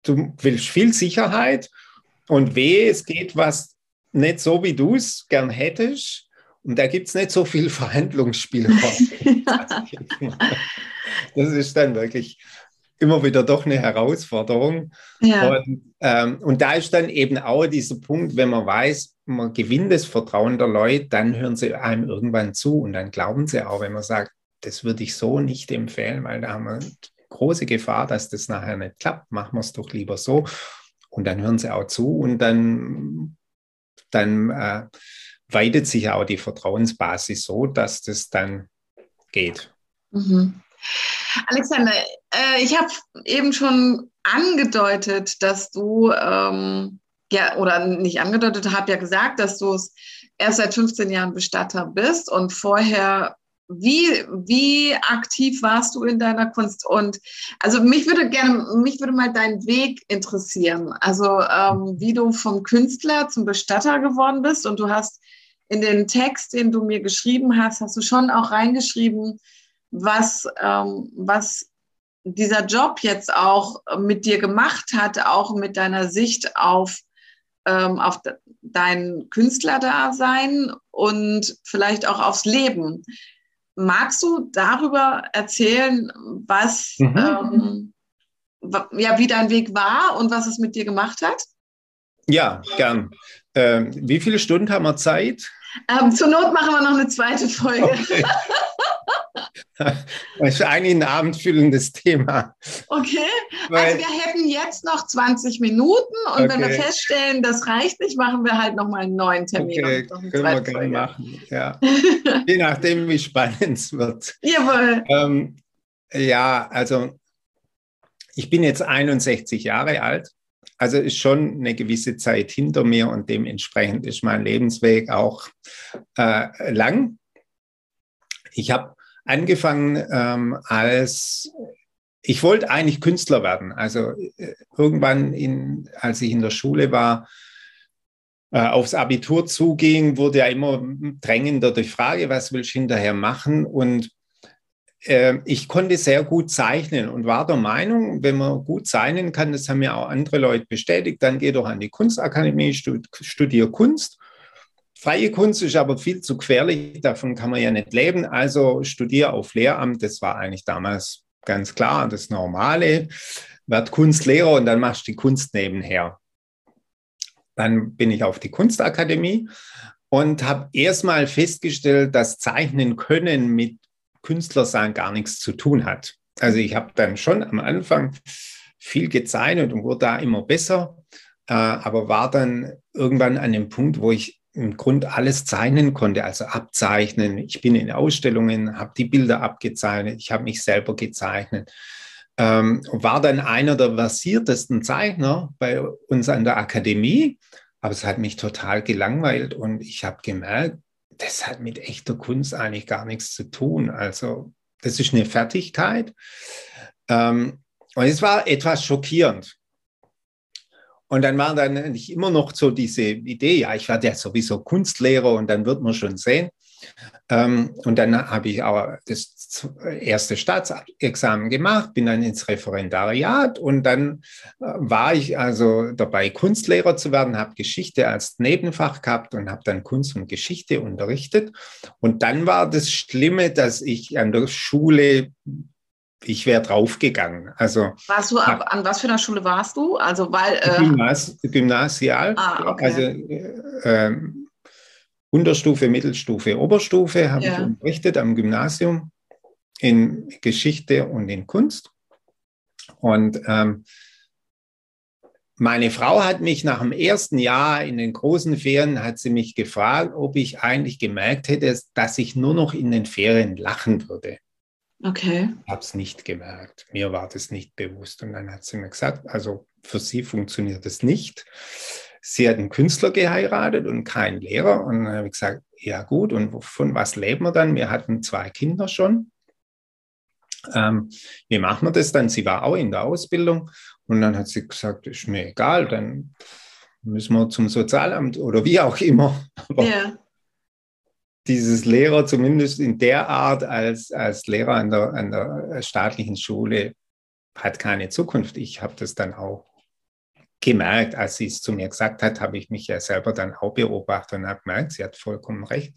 C: du willst viel Sicherheit und weh, es geht was nicht so, wie du es gern hättest. Und da gibt es nicht so viel Verhandlungsspielraum. das ist dann wirklich immer wieder doch eine Herausforderung. Ja. Und, ähm, und da ist dann eben auch dieser Punkt, wenn man weiß, man gewinnt das Vertrauen der Leute, dann hören sie einem irgendwann zu und dann glauben sie auch, wenn man sagt, das würde ich so nicht empfehlen, weil da haben wir große Gefahr, dass das nachher nicht klappt. Machen wir es doch lieber so. Und dann hören sie auch zu und dann, dann äh, weitet sich auch die Vertrauensbasis so, dass das dann geht.
B: Mhm. Alexander, äh, ich habe eben schon angedeutet, dass du, ähm, ja, oder nicht angedeutet, habe ja gesagt, dass du es erst seit 15 Jahren Bestatter bist und vorher wie, wie aktiv warst du in deiner Kunst? Und also mich würde gerne, mich würde mal dein Weg interessieren. Also ähm, wie du vom Künstler zum Bestatter geworden bist. Und du hast in den Text, den du mir geschrieben hast, hast du schon auch reingeschrieben, was, ähm, was dieser Job jetzt auch mit dir gemacht hat, auch mit deiner Sicht auf, ähm, auf dein Künstlerdasein und vielleicht auch aufs Leben. Magst du darüber erzählen, was, mhm. ähm, ja, wie dein Weg war und was es mit dir gemacht hat?
C: Ja, gern. Ähm, wie viele Stunden haben wir Zeit?
B: Ähm, zur Not machen wir noch eine zweite Folge. Okay.
C: Das ist eigentlich ein abendfüllendes Thema.
B: Okay, Weil, also wir hätten jetzt noch 20 Minuten und okay. wenn wir feststellen, das reicht nicht, machen wir halt nochmal einen neuen Termin.
C: Okay, können wir gerne machen, ja. Je nachdem, wie spannend es wird.
B: Jawohl.
C: Ähm, ja, also ich bin jetzt 61 Jahre alt. Also ist schon eine gewisse Zeit hinter mir und dementsprechend ist mein Lebensweg auch äh, lang. Ich habe angefangen ähm, als, ich wollte eigentlich Künstler werden. Also äh, irgendwann, in, als ich in der Schule war, äh, aufs Abitur zuging, wurde ja immer drängender die Frage, was willst du hinterher machen? Und äh, ich konnte sehr gut zeichnen und war der Meinung, wenn man gut zeichnen kann, das haben ja auch andere Leute bestätigt, dann geh doch an die Kunstakademie, stud studier Kunst Freie Kunst ist aber viel zu gefährlich, davon kann man ja nicht leben. Also studiere auf Lehramt, das war eigentlich damals ganz klar das Normale. Werd Kunstlehrer und dann machst du die Kunst nebenher. Dann bin ich auf die Kunstakademie und habe erstmal festgestellt, dass Zeichnen können mit Künstlersein gar nichts zu tun hat. Also ich habe dann schon am Anfang viel gezeichnet und wurde da immer besser, äh, aber war dann irgendwann an dem Punkt, wo ich im Grund alles zeichnen konnte, also abzeichnen. Ich bin in Ausstellungen, habe die Bilder abgezeichnet, ich habe mich selber gezeichnet. Ähm, war dann einer der versiertesten Zeichner bei uns an der Akademie, aber es hat mich total gelangweilt und ich habe gemerkt, das hat mit echter Kunst eigentlich gar nichts zu tun. Also das ist eine Fertigkeit. Ähm, und es war etwas schockierend. Und dann war dann nicht immer noch so diese Idee, ja, ich werde ja sowieso Kunstlehrer und dann wird man schon sehen. Ähm, und dann habe ich auch das erste Staatsexamen gemacht, bin dann ins Referendariat und dann äh, war ich also dabei, Kunstlehrer zu werden, habe Geschichte als Nebenfach gehabt und habe dann Kunst und Geschichte unterrichtet. Und dann war das Schlimme, dass ich an der Schule ich wäre draufgegangen. Also,
B: warst du ab, an was für einer Schule warst du? Also weil äh,
C: Gymnas Gymnasial, ah, okay. also äh, Unterstufe, Mittelstufe, Oberstufe habe ja. ich unterrichtet am Gymnasium in Geschichte und in Kunst. Und ähm, meine Frau hat mich nach dem ersten Jahr in den großen Ferien, hat sie mich gefragt, ob ich eigentlich gemerkt hätte, dass ich nur noch in den Ferien lachen würde.
B: Okay.
C: Ich habe es nicht gemerkt. Mir war das nicht bewusst. Und dann hat sie mir gesagt, also für sie funktioniert das nicht. Sie hat einen Künstler geheiratet und keinen Lehrer. Und dann habe ich gesagt, ja gut, und von was leben wir dann? Wir hatten zwei Kinder schon. Ähm, wie machen wir das dann? Sie war auch in der Ausbildung. Und dann hat sie gesagt, ist mir egal, dann müssen wir zum Sozialamt oder wie auch immer. Aber ja dieses Lehrer zumindest in der Art als, als Lehrer an der, an der staatlichen Schule hat keine Zukunft. Ich habe das dann auch gemerkt, als sie es zu mir gesagt hat, habe ich mich ja selber dann auch beobachtet und habe gemerkt, sie hat vollkommen recht.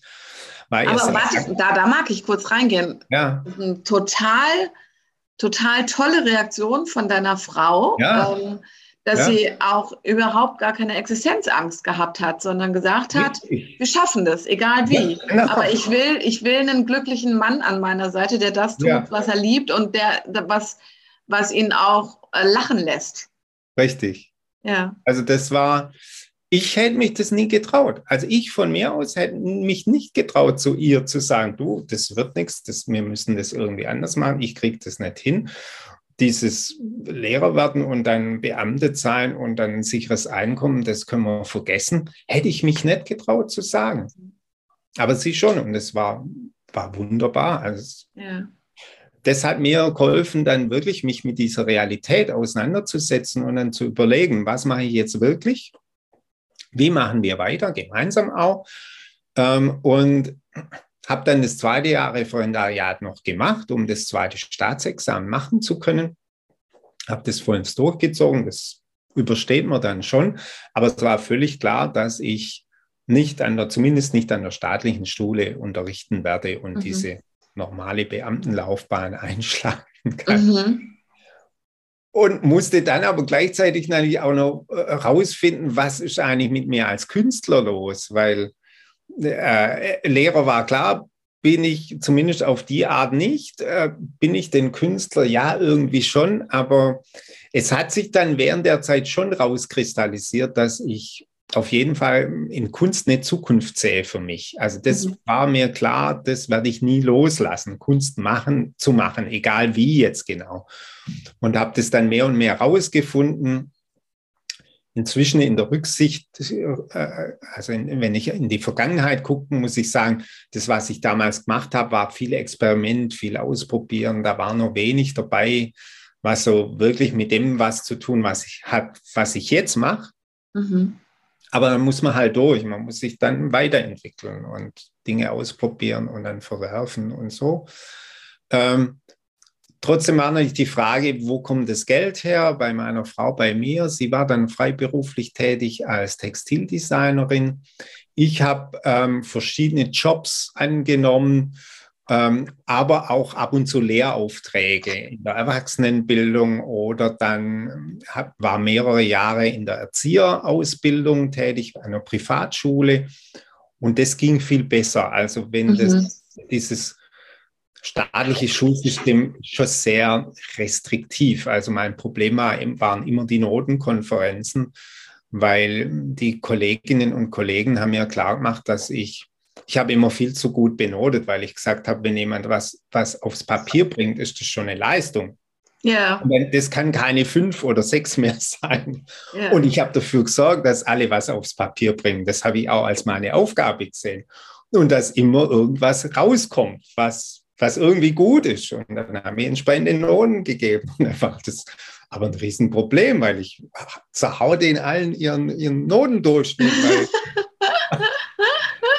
B: Weil Aber warte, da, da mag ich kurz reingehen.
C: Ja.
B: Total, total tolle Reaktion von deiner Frau.
C: Ja. Ähm,
B: dass ja. sie auch überhaupt gar keine Existenzangst gehabt hat, sondern gesagt hat, wir schaffen das, egal wie. Ja, genau. Aber ich will, ich will einen glücklichen Mann an meiner Seite, der das tut, ja. was er liebt und der, was, was ihn auch äh, lachen lässt.
C: Richtig.
B: Ja.
C: Also das war, ich hätte mich das nie getraut. Also ich von mir aus hätte mich nicht getraut, zu ihr zu sagen, du, das wird nichts, das, wir müssen das irgendwie anders machen, ich kriege das nicht hin. Dieses Lehrer werden und dann Beamte zahlen und dann ein sicheres Einkommen, das können wir vergessen, hätte ich mich nicht getraut zu sagen. Aber sie schon und es war, war wunderbar. Also ja. Das hat mir geholfen, dann wirklich mich mit dieser Realität auseinanderzusetzen und dann zu überlegen, was mache ich jetzt wirklich wie machen wir weiter, gemeinsam auch. Ähm, und habe dann das zweite Jahr Referendariat noch gemacht, um das zweite Staatsexamen machen zu können. Habe das vollends durchgezogen, das übersteht man dann schon. Aber es war völlig klar, dass ich nicht an der, zumindest nicht an der staatlichen Schule unterrichten werde und mhm. diese normale Beamtenlaufbahn einschlagen kann. Mhm und musste dann aber gleichzeitig natürlich auch noch herausfinden, äh, was ist eigentlich mit mir als Künstler los, weil äh, Lehrer war klar, bin ich zumindest auf die Art nicht, äh, bin ich den Künstler ja irgendwie schon, aber es hat sich dann während der Zeit schon rauskristallisiert, dass ich auf jeden Fall in Kunst eine Zukunft sehe für mich. Also das mhm. war mir klar, das werde ich nie loslassen, Kunst machen, zu machen, egal wie jetzt genau. Und habe das dann mehr und mehr rausgefunden. Inzwischen in der Rücksicht, äh, also wenn ich in die Vergangenheit gucke, muss ich sagen, das, was ich damals gemacht habe, war viel Experiment, viel Ausprobieren. Da war noch wenig dabei, was so wirklich mit dem was zu tun, was ich, hab, was ich jetzt mache. Mhm. Aber dann muss man halt durch. Man muss sich dann weiterentwickeln und Dinge ausprobieren und dann verwerfen und so. Ähm, trotzdem war natürlich die Frage, wo kommt das Geld her? Bei meiner Frau, bei mir. Sie war dann freiberuflich tätig als Textildesignerin. Ich habe ähm, verschiedene Jobs angenommen ähm, aber auch ab und zu Lehraufträge in der Erwachsenenbildung oder dann hab, war mehrere Jahre in der Erzieherausbildung tätig, einer Privatschule und das ging viel besser. Also wenn mhm. das, dieses staatliche Schulsystem schon sehr restriktiv. Also mein Problem war, waren immer die Notenkonferenzen, weil die Kolleginnen und Kollegen haben ja klar gemacht, dass ich ich habe immer viel zu gut benotet, weil ich gesagt habe, wenn jemand was, was aufs Papier bringt, ist das schon eine Leistung. Ja. Das kann keine fünf oder sechs mehr sein. Ja. Und ich habe dafür gesorgt, dass alle was aufs Papier bringen. Das habe ich auch als meine Aufgabe gesehen. Und dass immer irgendwas rauskommt, was, was irgendwie gut ist. Und dann haben wir entsprechende Noten gegeben. Und dann war das aber ein Riesenproblem, weil ich zerhau den allen ihren, ihren Notendurchschnitt.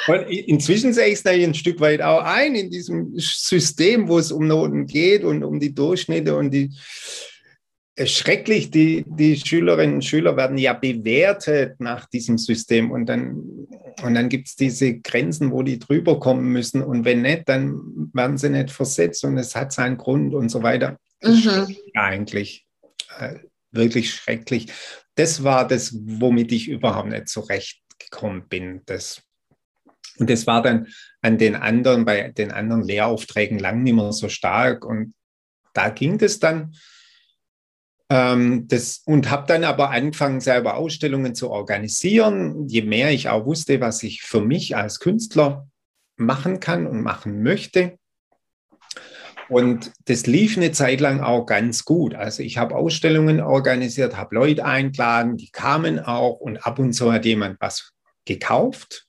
C: Und inzwischen sehe ich es da ein Stück weit auch ein in diesem System, wo es um Noten geht und um die Durchschnitte und die schrecklich, die, die Schülerinnen und Schüler werden ja bewertet nach diesem System und dann, und dann gibt es diese Grenzen, wo die drüber kommen müssen und wenn nicht, dann werden sie nicht versetzt und es hat seinen Grund und so weiter. Mhm. Eigentlich äh, wirklich schrecklich. Das war das, womit ich überhaupt nicht zurechtgekommen bin. Das und das war dann an den anderen, bei den anderen Lehraufträgen lang nicht mehr so stark. Und da ging das dann. Ähm, das, und habe dann aber angefangen, selber Ausstellungen zu organisieren. Je mehr ich auch wusste, was ich für mich als Künstler machen kann und machen möchte. Und das lief eine Zeit lang auch ganz gut. Also ich habe Ausstellungen organisiert, habe Leute eingeladen, die kamen auch und ab und zu hat jemand was gekauft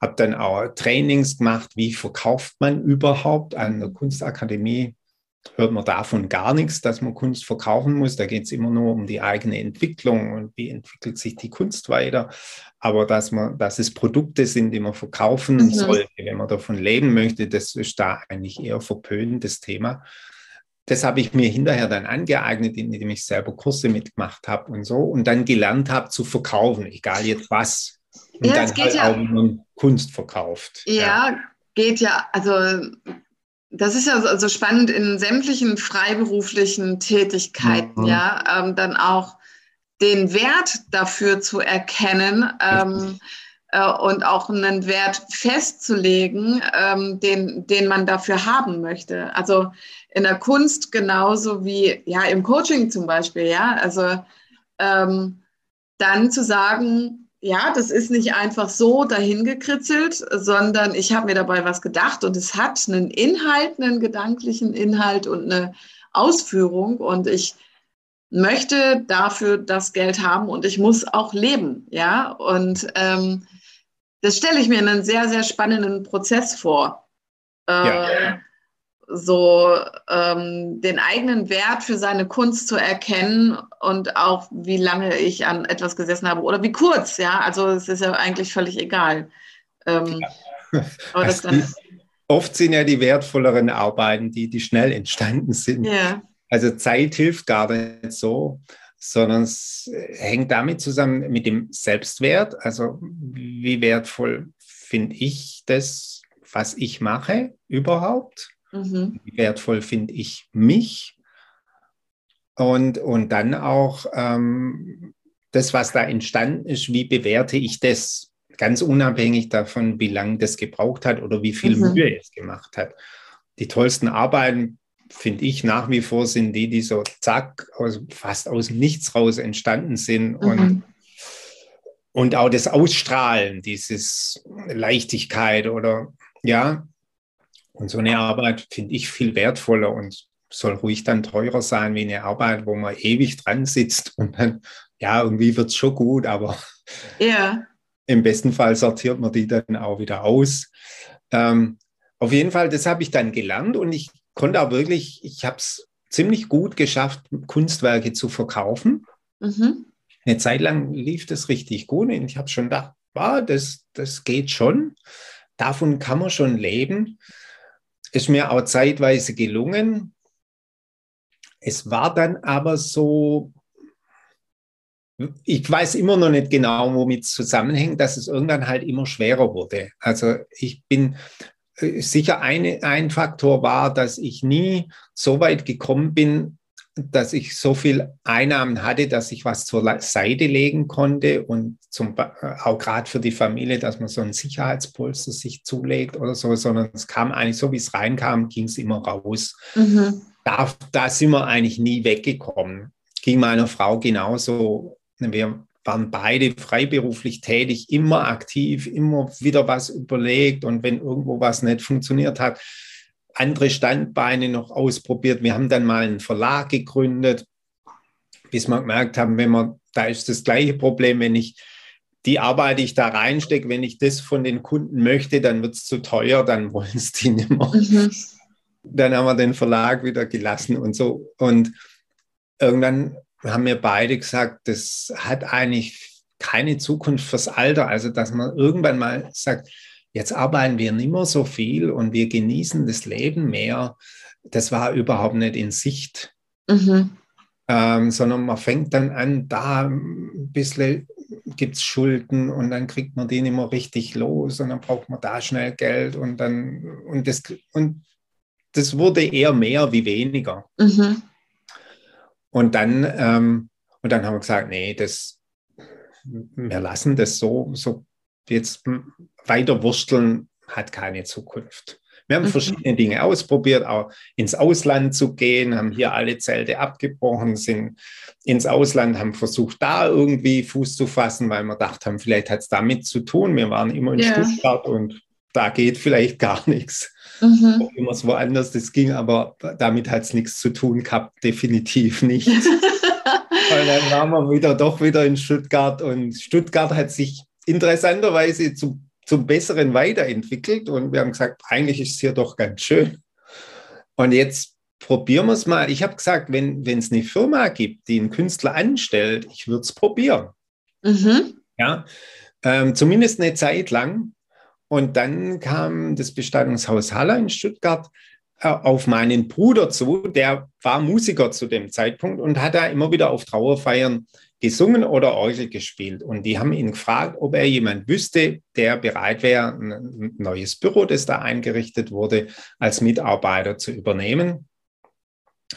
C: habe dann auch Trainings gemacht, wie verkauft man überhaupt an der Kunstakademie. Hört man davon gar nichts, dass man Kunst verkaufen muss. Da geht es immer nur um die eigene Entwicklung und wie entwickelt sich die Kunst weiter. Aber dass man, dass es Produkte sind, die man verkaufen mhm. sollte, wenn man davon leben möchte, das ist da eigentlich eher verpönendes Thema. Das habe ich mir hinterher dann angeeignet, indem ich selber Kurse mitgemacht habe und so und dann gelernt habe zu verkaufen, egal jetzt was. Und ja, dann halt ja, auch, Kunst verkauft.
B: Ja, ja, geht ja, also das ist ja so, so spannend in sämtlichen freiberuflichen Tätigkeiten, mhm. ja, ähm, dann auch den Wert dafür zu erkennen ähm, äh, und auch einen Wert festzulegen, ähm, den, den man dafür haben möchte. Also in der Kunst genauso wie ja im Coaching zum Beispiel, ja, also ähm, dann zu sagen, ja, das ist nicht einfach so dahingekritzelt, sondern ich habe mir dabei was gedacht und es hat einen Inhalt, einen gedanklichen Inhalt und eine Ausführung und ich möchte dafür das Geld haben und ich muss auch leben, ja. Und ähm, das stelle ich mir einen sehr, sehr spannenden Prozess vor. Äh, ja. So ähm, den eigenen Wert für seine Kunst zu erkennen und auch wie lange ich an etwas gesessen habe oder wie kurz, ja. Also es ist ja eigentlich völlig egal. Ähm,
C: ja. aber das dann, oft sind ja die wertvolleren Arbeiten, die, die schnell entstanden sind. Ja. Also Zeit hilft gar nicht so, sondern es hängt damit zusammen mit dem Selbstwert. Also wie wertvoll finde ich das, was ich mache überhaupt? Mhm. Wie wertvoll finde ich mich? Und, und dann auch ähm, das, was da entstanden ist, wie bewerte ich das? Ganz unabhängig davon, wie lange das gebraucht hat oder wie viel mhm. Mühe es gemacht hat. Die tollsten Arbeiten finde ich, nach wie vor sind die, die so zack, aus, fast aus nichts raus entstanden sind. Mhm. Und, und auch das Ausstrahlen, dieses Leichtigkeit oder ja. Und so eine Arbeit finde ich viel wertvoller und soll ruhig dann teurer sein wie eine Arbeit, wo man ewig dran sitzt und dann, ja, irgendwie wird es schon gut, aber ja. im besten Fall sortiert man die dann auch wieder aus. Ähm, auf jeden Fall, das habe ich dann gelernt und ich konnte auch wirklich, ich habe es ziemlich gut geschafft, Kunstwerke zu verkaufen. Mhm. Eine Zeit lang lief das richtig gut und ich habe schon gedacht, wow, das, das geht schon. Davon kann man schon leben. Ist mir auch zeitweise gelungen. Es war dann aber so, ich weiß immer noch nicht genau, womit es zusammenhängt, dass es irgendwann halt immer schwerer wurde. Also ich bin sicher eine, ein Faktor war, dass ich nie so weit gekommen bin, dass ich so viel Einnahmen hatte, dass ich was zur Seite legen konnte und zum, auch gerade für die Familie, dass man so ein Sicherheitspolster sich zulegt oder so, sondern es kam eigentlich so, wie es reinkam, ging es immer raus. Mhm. Da, da sind wir eigentlich nie weggekommen. Ging meiner Frau genauso. Wir waren beide freiberuflich tätig, immer aktiv, immer wieder was überlegt und wenn irgendwo was nicht funktioniert hat, andere Standbeine noch ausprobiert. Wir haben dann mal einen Verlag gegründet, bis wir gemerkt haben, wenn man, da ist das gleiche Problem, wenn ich die Arbeit, die ich da reinstecke, wenn ich das von den Kunden möchte, dann wird es zu teuer, dann wollen es die nicht mehr. Mhm. Dann haben wir den Verlag wieder gelassen und so. Und irgendwann haben wir beide gesagt, das hat eigentlich keine Zukunft fürs Alter. Also, dass man irgendwann mal sagt, jetzt arbeiten wir nicht mehr so viel und wir genießen das Leben mehr. Das war überhaupt nicht in Sicht. Mhm. Ähm, sondern man fängt dann an, da ein bisschen gibt es Schulden und dann kriegt man die nicht mehr richtig los und dann braucht man da schnell Geld und dann und das und das wurde eher mehr wie weniger. Mhm. Und dann, ähm, und dann haben wir gesagt, nee, das, wir lassen das so, so jetzt weiter wursteln hat keine Zukunft. Wir haben mhm. verschiedene Dinge ausprobiert, auch ins Ausland zu gehen, haben hier alle Zelte abgebrochen, sind ins Ausland, haben versucht, da irgendwie Fuß zu fassen, weil wir gedacht haben, vielleicht hat es damit zu tun. Wir waren immer in yeah. Stuttgart und da geht vielleicht gar nichts. Mhm. Auch immer woanders das ging, aber damit hat es nichts zu tun gehabt, definitiv nicht. und dann waren wir wieder doch wieder in Stuttgart und Stuttgart hat sich interessanterweise zu, zum Besseren weiterentwickelt und wir haben gesagt, eigentlich ist es hier doch ganz schön. Und jetzt probieren wir es mal. Ich habe gesagt, wenn es eine Firma gibt, die einen Künstler anstellt, ich würde es probieren. Mhm. Ja, ähm, zumindest eine Zeit lang. Und dann kam das Bestattungshaus Haller in Stuttgart auf meinen Bruder zu, der war Musiker zu dem Zeitpunkt und hat da immer wieder auf Trauerfeiern gesungen oder Orgel gespielt. Und die haben ihn gefragt, ob er jemand wüsste, der bereit wäre, ein neues Büro, das da eingerichtet wurde, als Mitarbeiter zu übernehmen.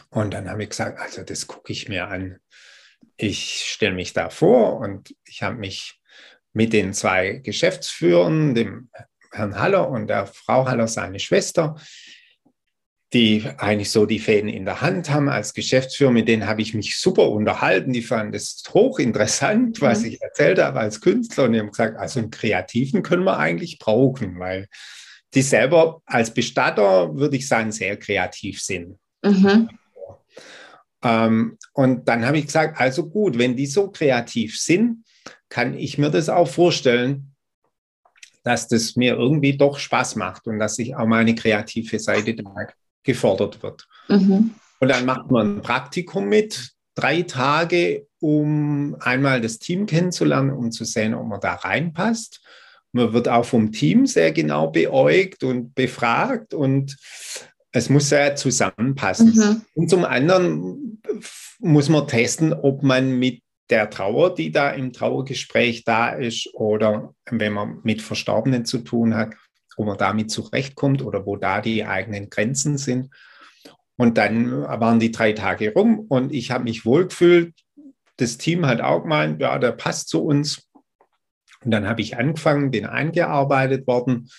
C: Und dann habe ich gesagt, also das gucke ich mir an. Ich stelle mich da vor und ich habe mich mit den zwei Geschäftsführern, dem Herrn Haller und der Frau Haller, seine Schwester, die eigentlich so die Fäden in der Hand haben als Geschäftsführer, mit denen habe ich mich super unterhalten. Die fanden es hochinteressant, was mhm. ich erzählt habe als Künstler. Und die haben gesagt, also einen Kreativen können wir eigentlich brauchen, weil die selber als Bestatter, würde ich sagen, sehr kreativ sind. Mhm. Ähm, und dann habe ich gesagt, also gut, wenn die so kreativ sind, kann ich mir das auch vorstellen, dass das mir irgendwie doch Spaß macht und dass ich auch meine kreative Seite da gefordert wird. Mhm. Und dann macht man ein Praktikum mit, drei Tage, um einmal das Team kennenzulernen, um zu sehen, ob man da reinpasst. Man wird auch vom Team sehr genau beäugt und befragt und es muss sehr zusammenpassen. Mhm. Und zum anderen muss man testen, ob man mit der Trauer, die da im Trauergespräch da ist, oder wenn man mit Verstorbenen zu tun hat, ob man damit zurechtkommt oder wo da die eigenen Grenzen sind. Und dann waren die drei Tage rum und ich habe mich wohlgefühlt. Das Team hat auch gemeint, ja, der passt zu uns. Und dann habe ich angefangen, bin eingearbeitet worden.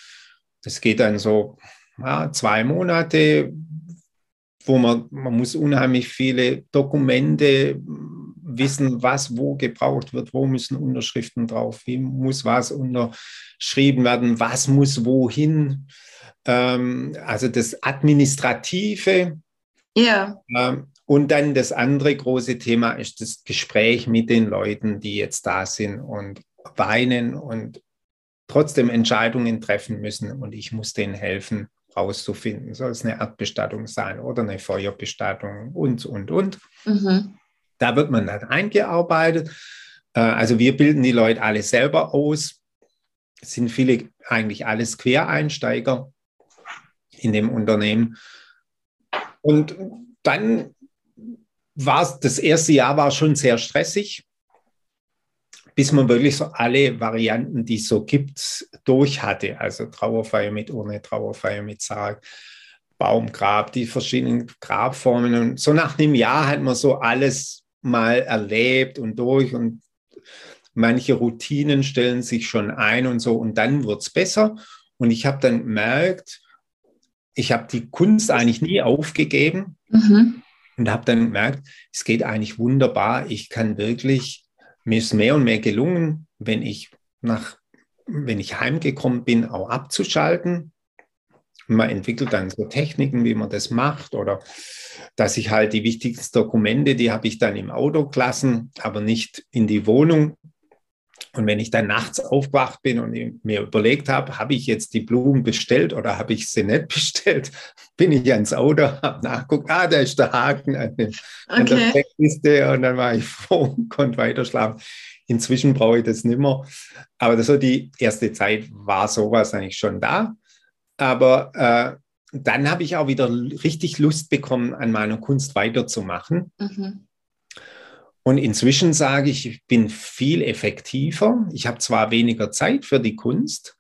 C: Das geht dann so ja, zwei Monate, wo man, man muss unheimlich viele Dokumente wissen, was wo gebraucht wird, wo müssen Unterschriften drauf, wie muss was unterschrieben werden, was muss wohin. Ähm, also das Administrative. Ja. Ähm, und dann das andere große Thema ist das Gespräch mit den Leuten, die jetzt da sind und weinen und trotzdem Entscheidungen treffen müssen. Und ich muss denen helfen, rauszufinden. Soll es eine Erdbestattung sein oder eine Feuerbestattung und, und, und. Mhm. Da wird man dann eingearbeitet. Äh, also wir bilden die Leute alle selber aus. Es sind viele eigentlich alles Quereinsteiger in dem Unternehmen. Und dann war es, das erste Jahr war schon sehr stressig, bis man wirklich so alle Varianten, die es so gibt, durch hatte. Also Trauerfeier mit Urne, Trauerfeier mit Sarg, Baumgrab, die verschiedenen Grabformen. Und so nach einem Jahr hat man so alles mal erlebt und durch und manche Routinen stellen sich schon ein und so und dann wird es besser. Und ich habe dann gemerkt, ich habe die Kunst eigentlich nie aufgegeben mhm. und habe dann gemerkt, es geht eigentlich wunderbar. Ich kann wirklich, mir ist mehr und mehr gelungen, wenn ich nach, wenn ich heimgekommen bin, auch abzuschalten. Man entwickelt dann so Techniken, wie man das macht oder dass ich halt die wichtigsten Dokumente, die habe ich dann im Auto gelassen, aber nicht in die Wohnung. Und wenn ich dann nachts aufgewacht bin und mir überlegt habe, habe ich jetzt die Blumen bestellt oder habe ich sie nicht bestellt, bin ich ans Auto, habe nachgeguckt, ah, da ist der Haken an, dem, okay. an der Checkliste und dann war ich froh und konnte weiter schlafen. Inzwischen brauche ich das nicht mehr. Aber das so die erste Zeit war sowas eigentlich schon da. Aber äh, dann habe ich auch wieder richtig Lust bekommen, an meiner Kunst weiterzumachen. Mhm. Und inzwischen sage ich, ich bin viel effektiver. Ich habe zwar weniger Zeit für die Kunst,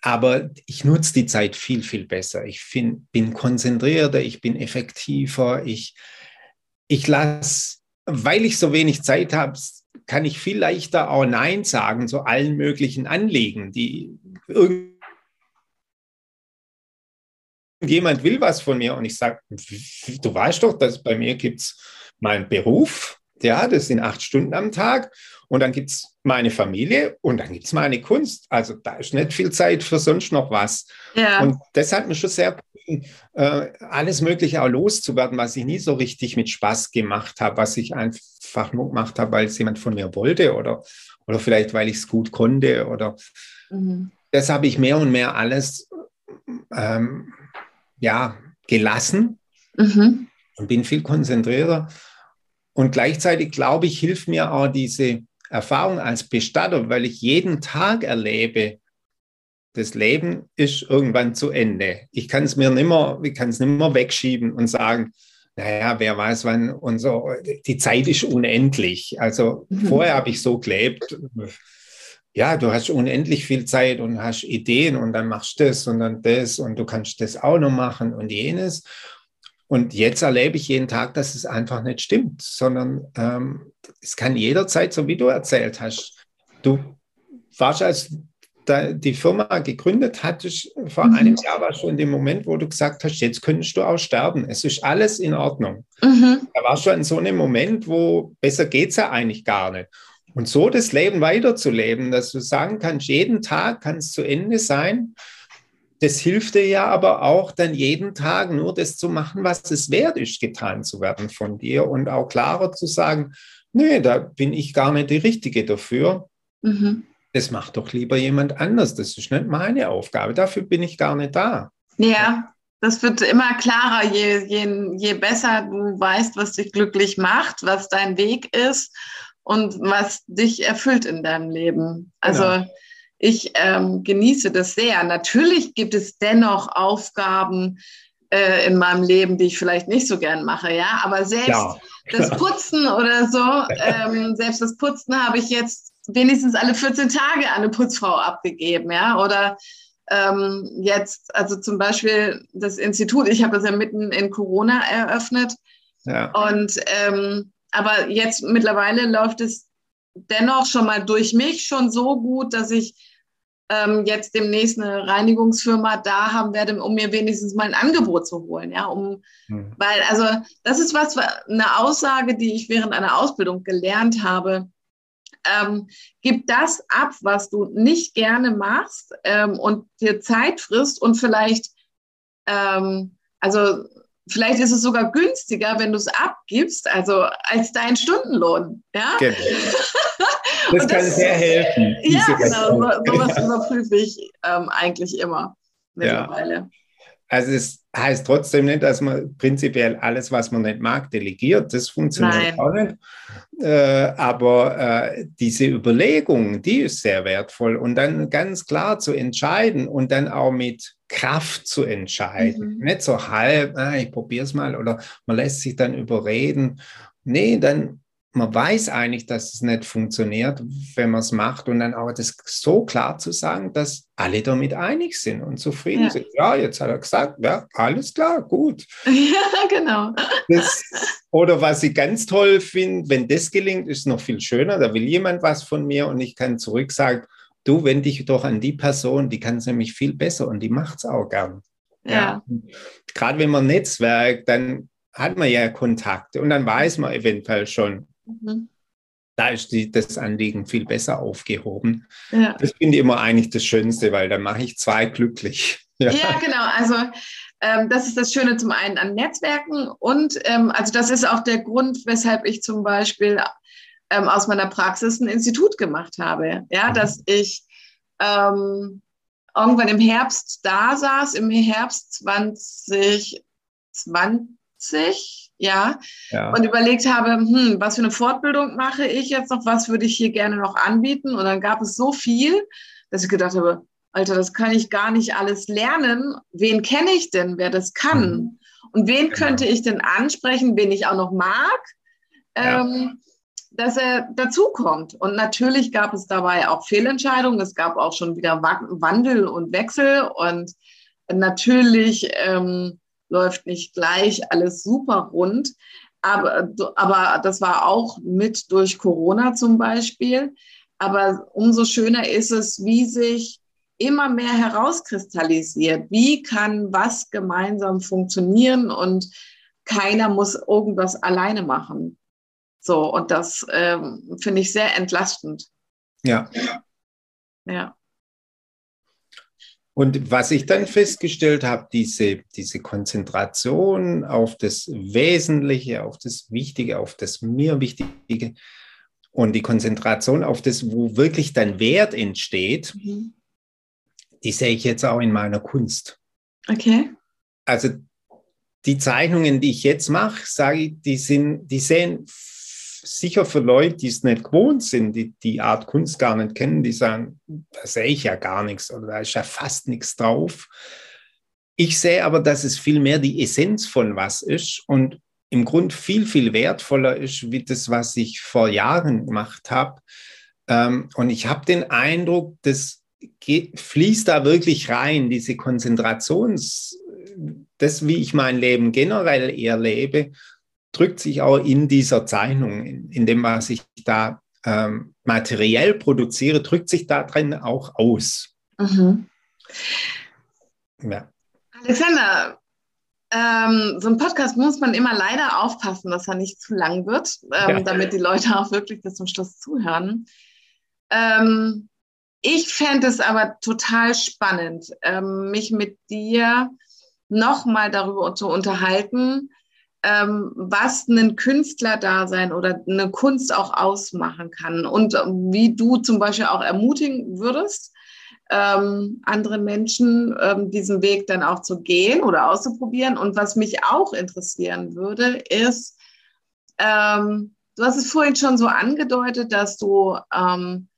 C: aber ich nutze die Zeit viel, viel besser. Ich find, bin konzentrierter, ich bin effektiver. Ich, ich lasse, weil ich so wenig Zeit habe, kann ich viel leichter auch Nein sagen zu allen möglichen Anliegen, die irgendwie jemand will was von mir und ich sage, du weißt doch, dass bei mir gibt es meinen Beruf, ja, das sind acht Stunden am Tag und dann gibt es meine Familie und dann gibt es meine Kunst. Also da ist nicht viel Zeit für sonst noch was. Ja. Und das hat mir schon sehr äh, alles Mögliche auch loszuwerden, was ich nie so richtig mit Spaß gemacht habe, was ich einfach nur gemacht habe, weil es jemand von mir wollte oder, oder vielleicht, weil ich es gut konnte oder mhm. das habe ich mehr und mehr alles ähm, ja, gelassen mhm. und bin viel konzentrierter. Und gleichzeitig glaube ich, hilft mir auch diese Erfahrung als Bestatter, weil ich jeden Tag erlebe, das Leben ist irgendwann zu Ende. Ich kann es mir nimmer, ich kann es nimmer wegschieben und sagen, naja, wer weiß wann und so. Die Zeit ist unendlich. Also mhm. vorher habe ich so gelebt, ja, du hast unendlich viel Zeit und hast Ideen und dann machst du das und dann das und du kannst das auch noch machen und jenes. Und jetzt erlebe ich jeden Tag, dass es einfach nicht stimmt, sondern ähm, es kann jederzeit, so wie du erzählt hast, du warst als die Firma gegründet hattest, vor mhm. einem Jahr war schon der Moment, wo du gesagt hast, jetzt könntest du auch sterben. Es ist alles in Ordnung. Mhm. Da war schon so ein Moment, wo besser geht es ja eigentlich gar nicht. Und so das Leben weiterzuleben, dass du sagen kannst, jeden Tag kann es zu Ende sein. Das hilft dir ja aber auch dann jeden Tag nur das zu machen, was es wert ist, getan zu werden von dir und auch klarer zu sagen, nee, da bin ich gar nicht die Richtige dafür. Mhm. Das macht doch lieber jemand anders. Das ist nicht meine Aufgabe. Dafür bin ich gar nicht da.
B: Ja, das wird immer klarer, je, je, je besser du weißt, was dich glücklich macht, was dein Weg ist und was dich erfüllt in deinem Leben. Also genau. ich ähm, genieße das sehr. Natürlich gibt es dennoch Aufgaben äh, in meinem Leben, die ich vielleicht nicht so gern mache, ja. Aber selbst ja. das Putzen oder so, ähm, selbst das Putzen habe ich jetzt wenigstens alle 14 Tage an eine Putzfrau abgegeben, ja. Oder ähm, jetzt, also zum Beispiel das Institut, ich habe das ja mitten in Corona eröffnet. Ja. Und ähm, aber jetzt mittlerweile läuft es dennoch schon mal durch mich schon so gut, dass ich ähm, jetzt demnächst eine Reinigungsfirma da haben werde, um mir wenigstens mal ein Angebot zu holen. Ja, um, mhm. weil, also, das ist was, eine Aussage, die ich während einer Ausbildung gelernt habe. Ähm, gib das ab, was du nicht gerne machst ähm, und dir Zeit frisst und vielleicht, ähm, also Vielleicht ist es sogar günstiger, wenn du es abgibst, also als dein Stundenlohn. Ja? Genau.
C: Das, das kann sehr helfen.
B: Ja, genau. So, sowas ja. überprüfe ich ähm, eigentlich immer mittlerweile. Ja.
C: Also es heißt trotzdem nicht, dass man prinzipiell alles, was man nicht mag, delegiert. Das funktioniert Nein. auch nicht. Äh, aber äh, diese Überlegung, die ist sehr wertvoll. Und dann ganz klar zu entscheiden und dann auch mit Kraft zu entscheiden. Mhm. Nicht so halb, ah, ich probiere es mal oder man lässt sich dann überreden. Nee, dann man weiß eigentlich, dass es nicht funktioniert, wenn man es macht und dann aber das so klar zu sagen, dass alle damit einig sind und zufrieden ja. sind. Ja, jetzt hat er gesagt, ja, alles klar, gut.
B: Ja, genau.
C: Das, oder was ich ganz toll finde, wenn das gelingt, ist noch viel schöner. Da will jemand was von mir und ich kann zurück sagen, du wende dich doch an die Person, die kann es nämlich viel besser und die macht es auch gern. Ja. ja. Gerade wenn man netzwerkt, dann hat man ja Kontakte und dann weiß man eventuell schon, mhm. da ist die, das Anliegen viel besser aufgehoben. Ja. Das finde ich immer eigentlich das Schönste, weil dann mache ich zwei glücklich.
B: Ja, ja genau. Also ähm, das ist das Schöne zum einen an Netzwerken und ähm, also das ist auch der Grund, weshalb ich zum Beispiel ähm, aus meiner Praxis ein Institut gemacht habe. Ja, mhm. dass ich ähm, irgendwann im Herbst da saß, im Herbst 2020, ja, ja. und überlegt habe, hm, was für eine Fortbildung mache ich jetzt noch, was würde ich hier gerne noch anbieten? Und dann gab es so viel, dass ich gedacht habe, Alter, das kann ich gar nicht alles lernen. Wen kenne ich denn, wer das kann? Mhm. Und wen genau. könnte ich denn ansprechen, wen ich auch noch mag? Ja. Ähm, dass er dazukommt. Und natürlich gab es dabei auch Fehlentscheidungen. Es gab auch schon wieder Wandel und Wechsel. Und natürlich ähm, läuft nicht gleich alles super rund. Aber, aber das war auch mit durch Corona zum Beispiel. Aber umso schöner ist es, wie sich immer mehr herauskristallisiert. Wie kann was gemeinsam funktionieren und keiner muss irgendwas alleine machen. So, und das ähm, finde ich sehr entlastend.
C: Ja.
B: Ja.
C: Und was ich dann festgestellt habe, diese, diese Konzentration auf das Wesentliche, auf das Wichtige, auf das mir Wichtige und die Konzentration auf das, wo wirklich dann Wert entsteht, mhm. die sehe ich jetzt auch in meiner Kunst.
B: Okay.
C: Also die Zeichnungen, die ich jetzt mache, sage ich, die sind, die sehen sicher für Leute, die es nicht gewohnt sind, die die Art Kunst gar nicht kennen, die sagen, da sehe ich ja gar nichts oder da ist ja fast nichts drauf. Ich sehe aber, dass es viel mehr die Essenz von was ist und im Grund viel, viel wertvoller ist, wie das, was ich vor Jahren gemacht habe. Ähm, und ich habe den Eindruck, das fließt da wirklich rein, diese Konzentrations, das, wie ich mein Leben generell eher lebe drückt sich auch in dieser Zeichnung, in, in dem, was ich da ähm, materiell produziere, drückt sich da drin auch aus.
B: Mhm. Ja. Alexander, ähm, so ein Podcast muss man immer leider aufpassen, dass er nicht zu lang wird, ähm, ja. damit die Leute auch wirklich bis zum Schluss zuhören. Ähm, ich fände es aber total spannend, ähm, mich mit dir nochmal darüber zu unterhalten, ähm, was ein Künstlerdasein oder eine Kunst auch ausmachen kann und wie du zum Beispiel auch ermutigen würdest, ähm, andere Menschen ähm, diesen Weg dann auch zu gehen oder auszuprobieren. Und was mich auch interessieren würde, ist, ähm, du hast es vorhin schon so angedeutet, dass du ähm,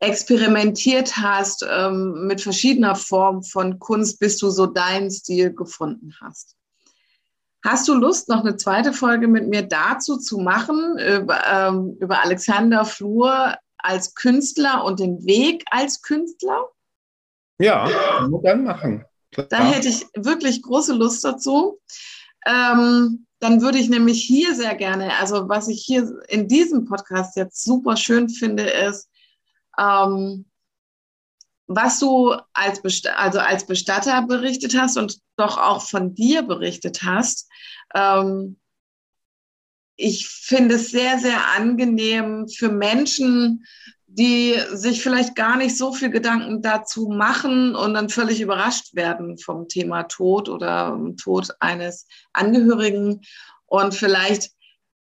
B: experimentiert hast ähm, mit verschiedener Form von Kunst, bis du so deinen Stil gefunden hast. Hast du Lust, noch eine zweite Folge mit mir dazu zu machen, über, ähm, über Alexander Flur als Künstler und den Weg als Künstler?
C: Ja, wir dann machen.
B: Klar. Da hätte ich wirklich große Lust dazu. Ähm, dann würde ich nämlich hier sehr gerne, also was ich hier in diesem Podcast jetzt super schön finde, ist, ähm, was du als, Best also als Bestatter berichtet hast und doch auch von dir berichtet hast. Ähm, ich finde es sehr, sehr angenehm für Menschen, die sich vielleicht gar nicht so viel Gedanken dazu machen und dann völlig überrascht werden vom Thema Tod oder Tod eines Angehörigen. Und vielleicht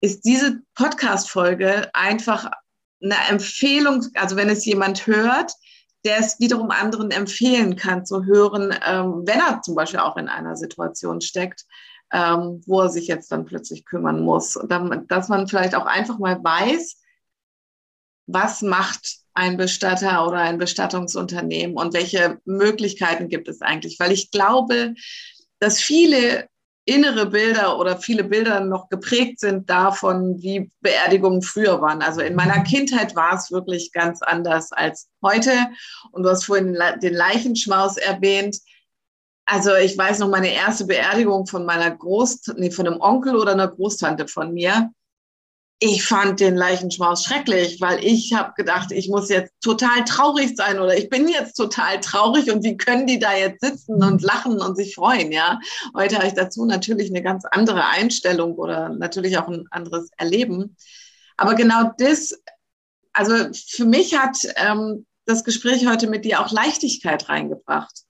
B: ist diese Podcast-Folge einfach eine Empfehlung, also wenn es jemand hört, der es wiederum anderen empfehlen kann zu hören, ähm, wenn er zum Beispiel auch in einer Situation steckt, ähm, wo er sich jetzt dann plötzlich kümmern muss. Dann, dass man vielleicht auch einfach mal weiß, was macht ein Bestatter oder ein Bestattungsunternehmen und welche Möglichkeiten gibt es eigentlich? Weil ich glaube, dass viele innere Bilder oder viele Bilder noch geprägt sind davon, wie Beerdigungen früher waren. Also in meiner Kindheit war es wirklich ganz anders als heute. Und du hast vorhin den Leichenschmaus erwähnt. Also ich weiß noch meine erste Beerdigung von meiner Groß, nee, von einem Onkel oder einer Großtante von mir ich fand den Leichenschmaus schrecklich, weil ich habe gedacht, ich muss jetzt total traurig sein oder ich bin jetzt total traurig und wie können die da jetzt sitzen und lachen und sich freuen, ja? Heute habe ich dazu natürlich eine ganz andere Einstellung oder natürlich auch ein anderes Erleben. Aber genau das, also für mich hat ähm, das Gespräch heute mit dir auch Leichtigkeit reingebracht.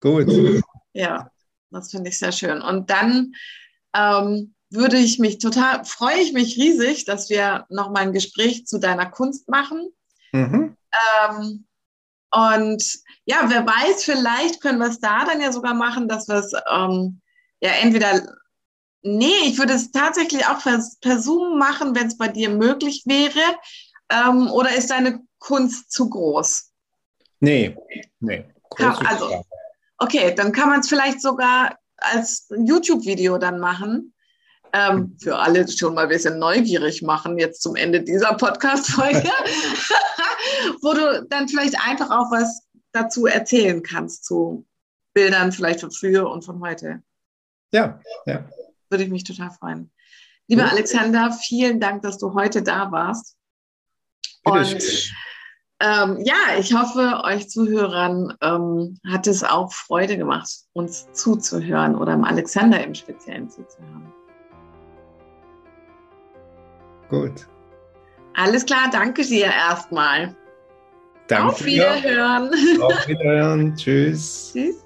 C: Gut.
B: Ja, das finde ich sehr schön. Und dann ähm, würde ich mich total, freue ich mich riesig, dass wir nochmal ein Gespräch zu deiner Kunst machen. Mhm. Ähm, und ja, wer weiß, vielleicht können wir es da dann ja sogar machen, dass wir es ähm, ja entweder, nee, ich würde es tatsächlich auch per, per Zoom machen, wenn es bei dir möglich wäre. Ähm, oder ist deine Kunst zu groß?
C: Nee, nee.
B: Kann, also, okay, dann kann man es vielleicht sogar als YouTube-Video dann machen. Ähm, für alle schon mal ein bisschen neugierig machen, jetzt zum Ende dieser Podcast-Folge, wo du dann vielleicht einfach auch was dazu erzählen kannst, zu Bildern vielleicht von früher und von heute.
C: Ja, ja.
B: Würde ich mich total freuen. Lieber ja. Alexander, vielen Dank, dass du heute da warst. Und ähm, ja, ich hoffe, euch Zuhörern ähm, hat es auch Freude gemacht, uns zuzuhören oder dem Alexander im Speziellen zuzuhören.
C: Gut.
B: Alles klar, danke dir erstmal.
C: Danke.
B: Auf Wiederhören.
C: Auf Wiederhören. Tschüss. Tschüss.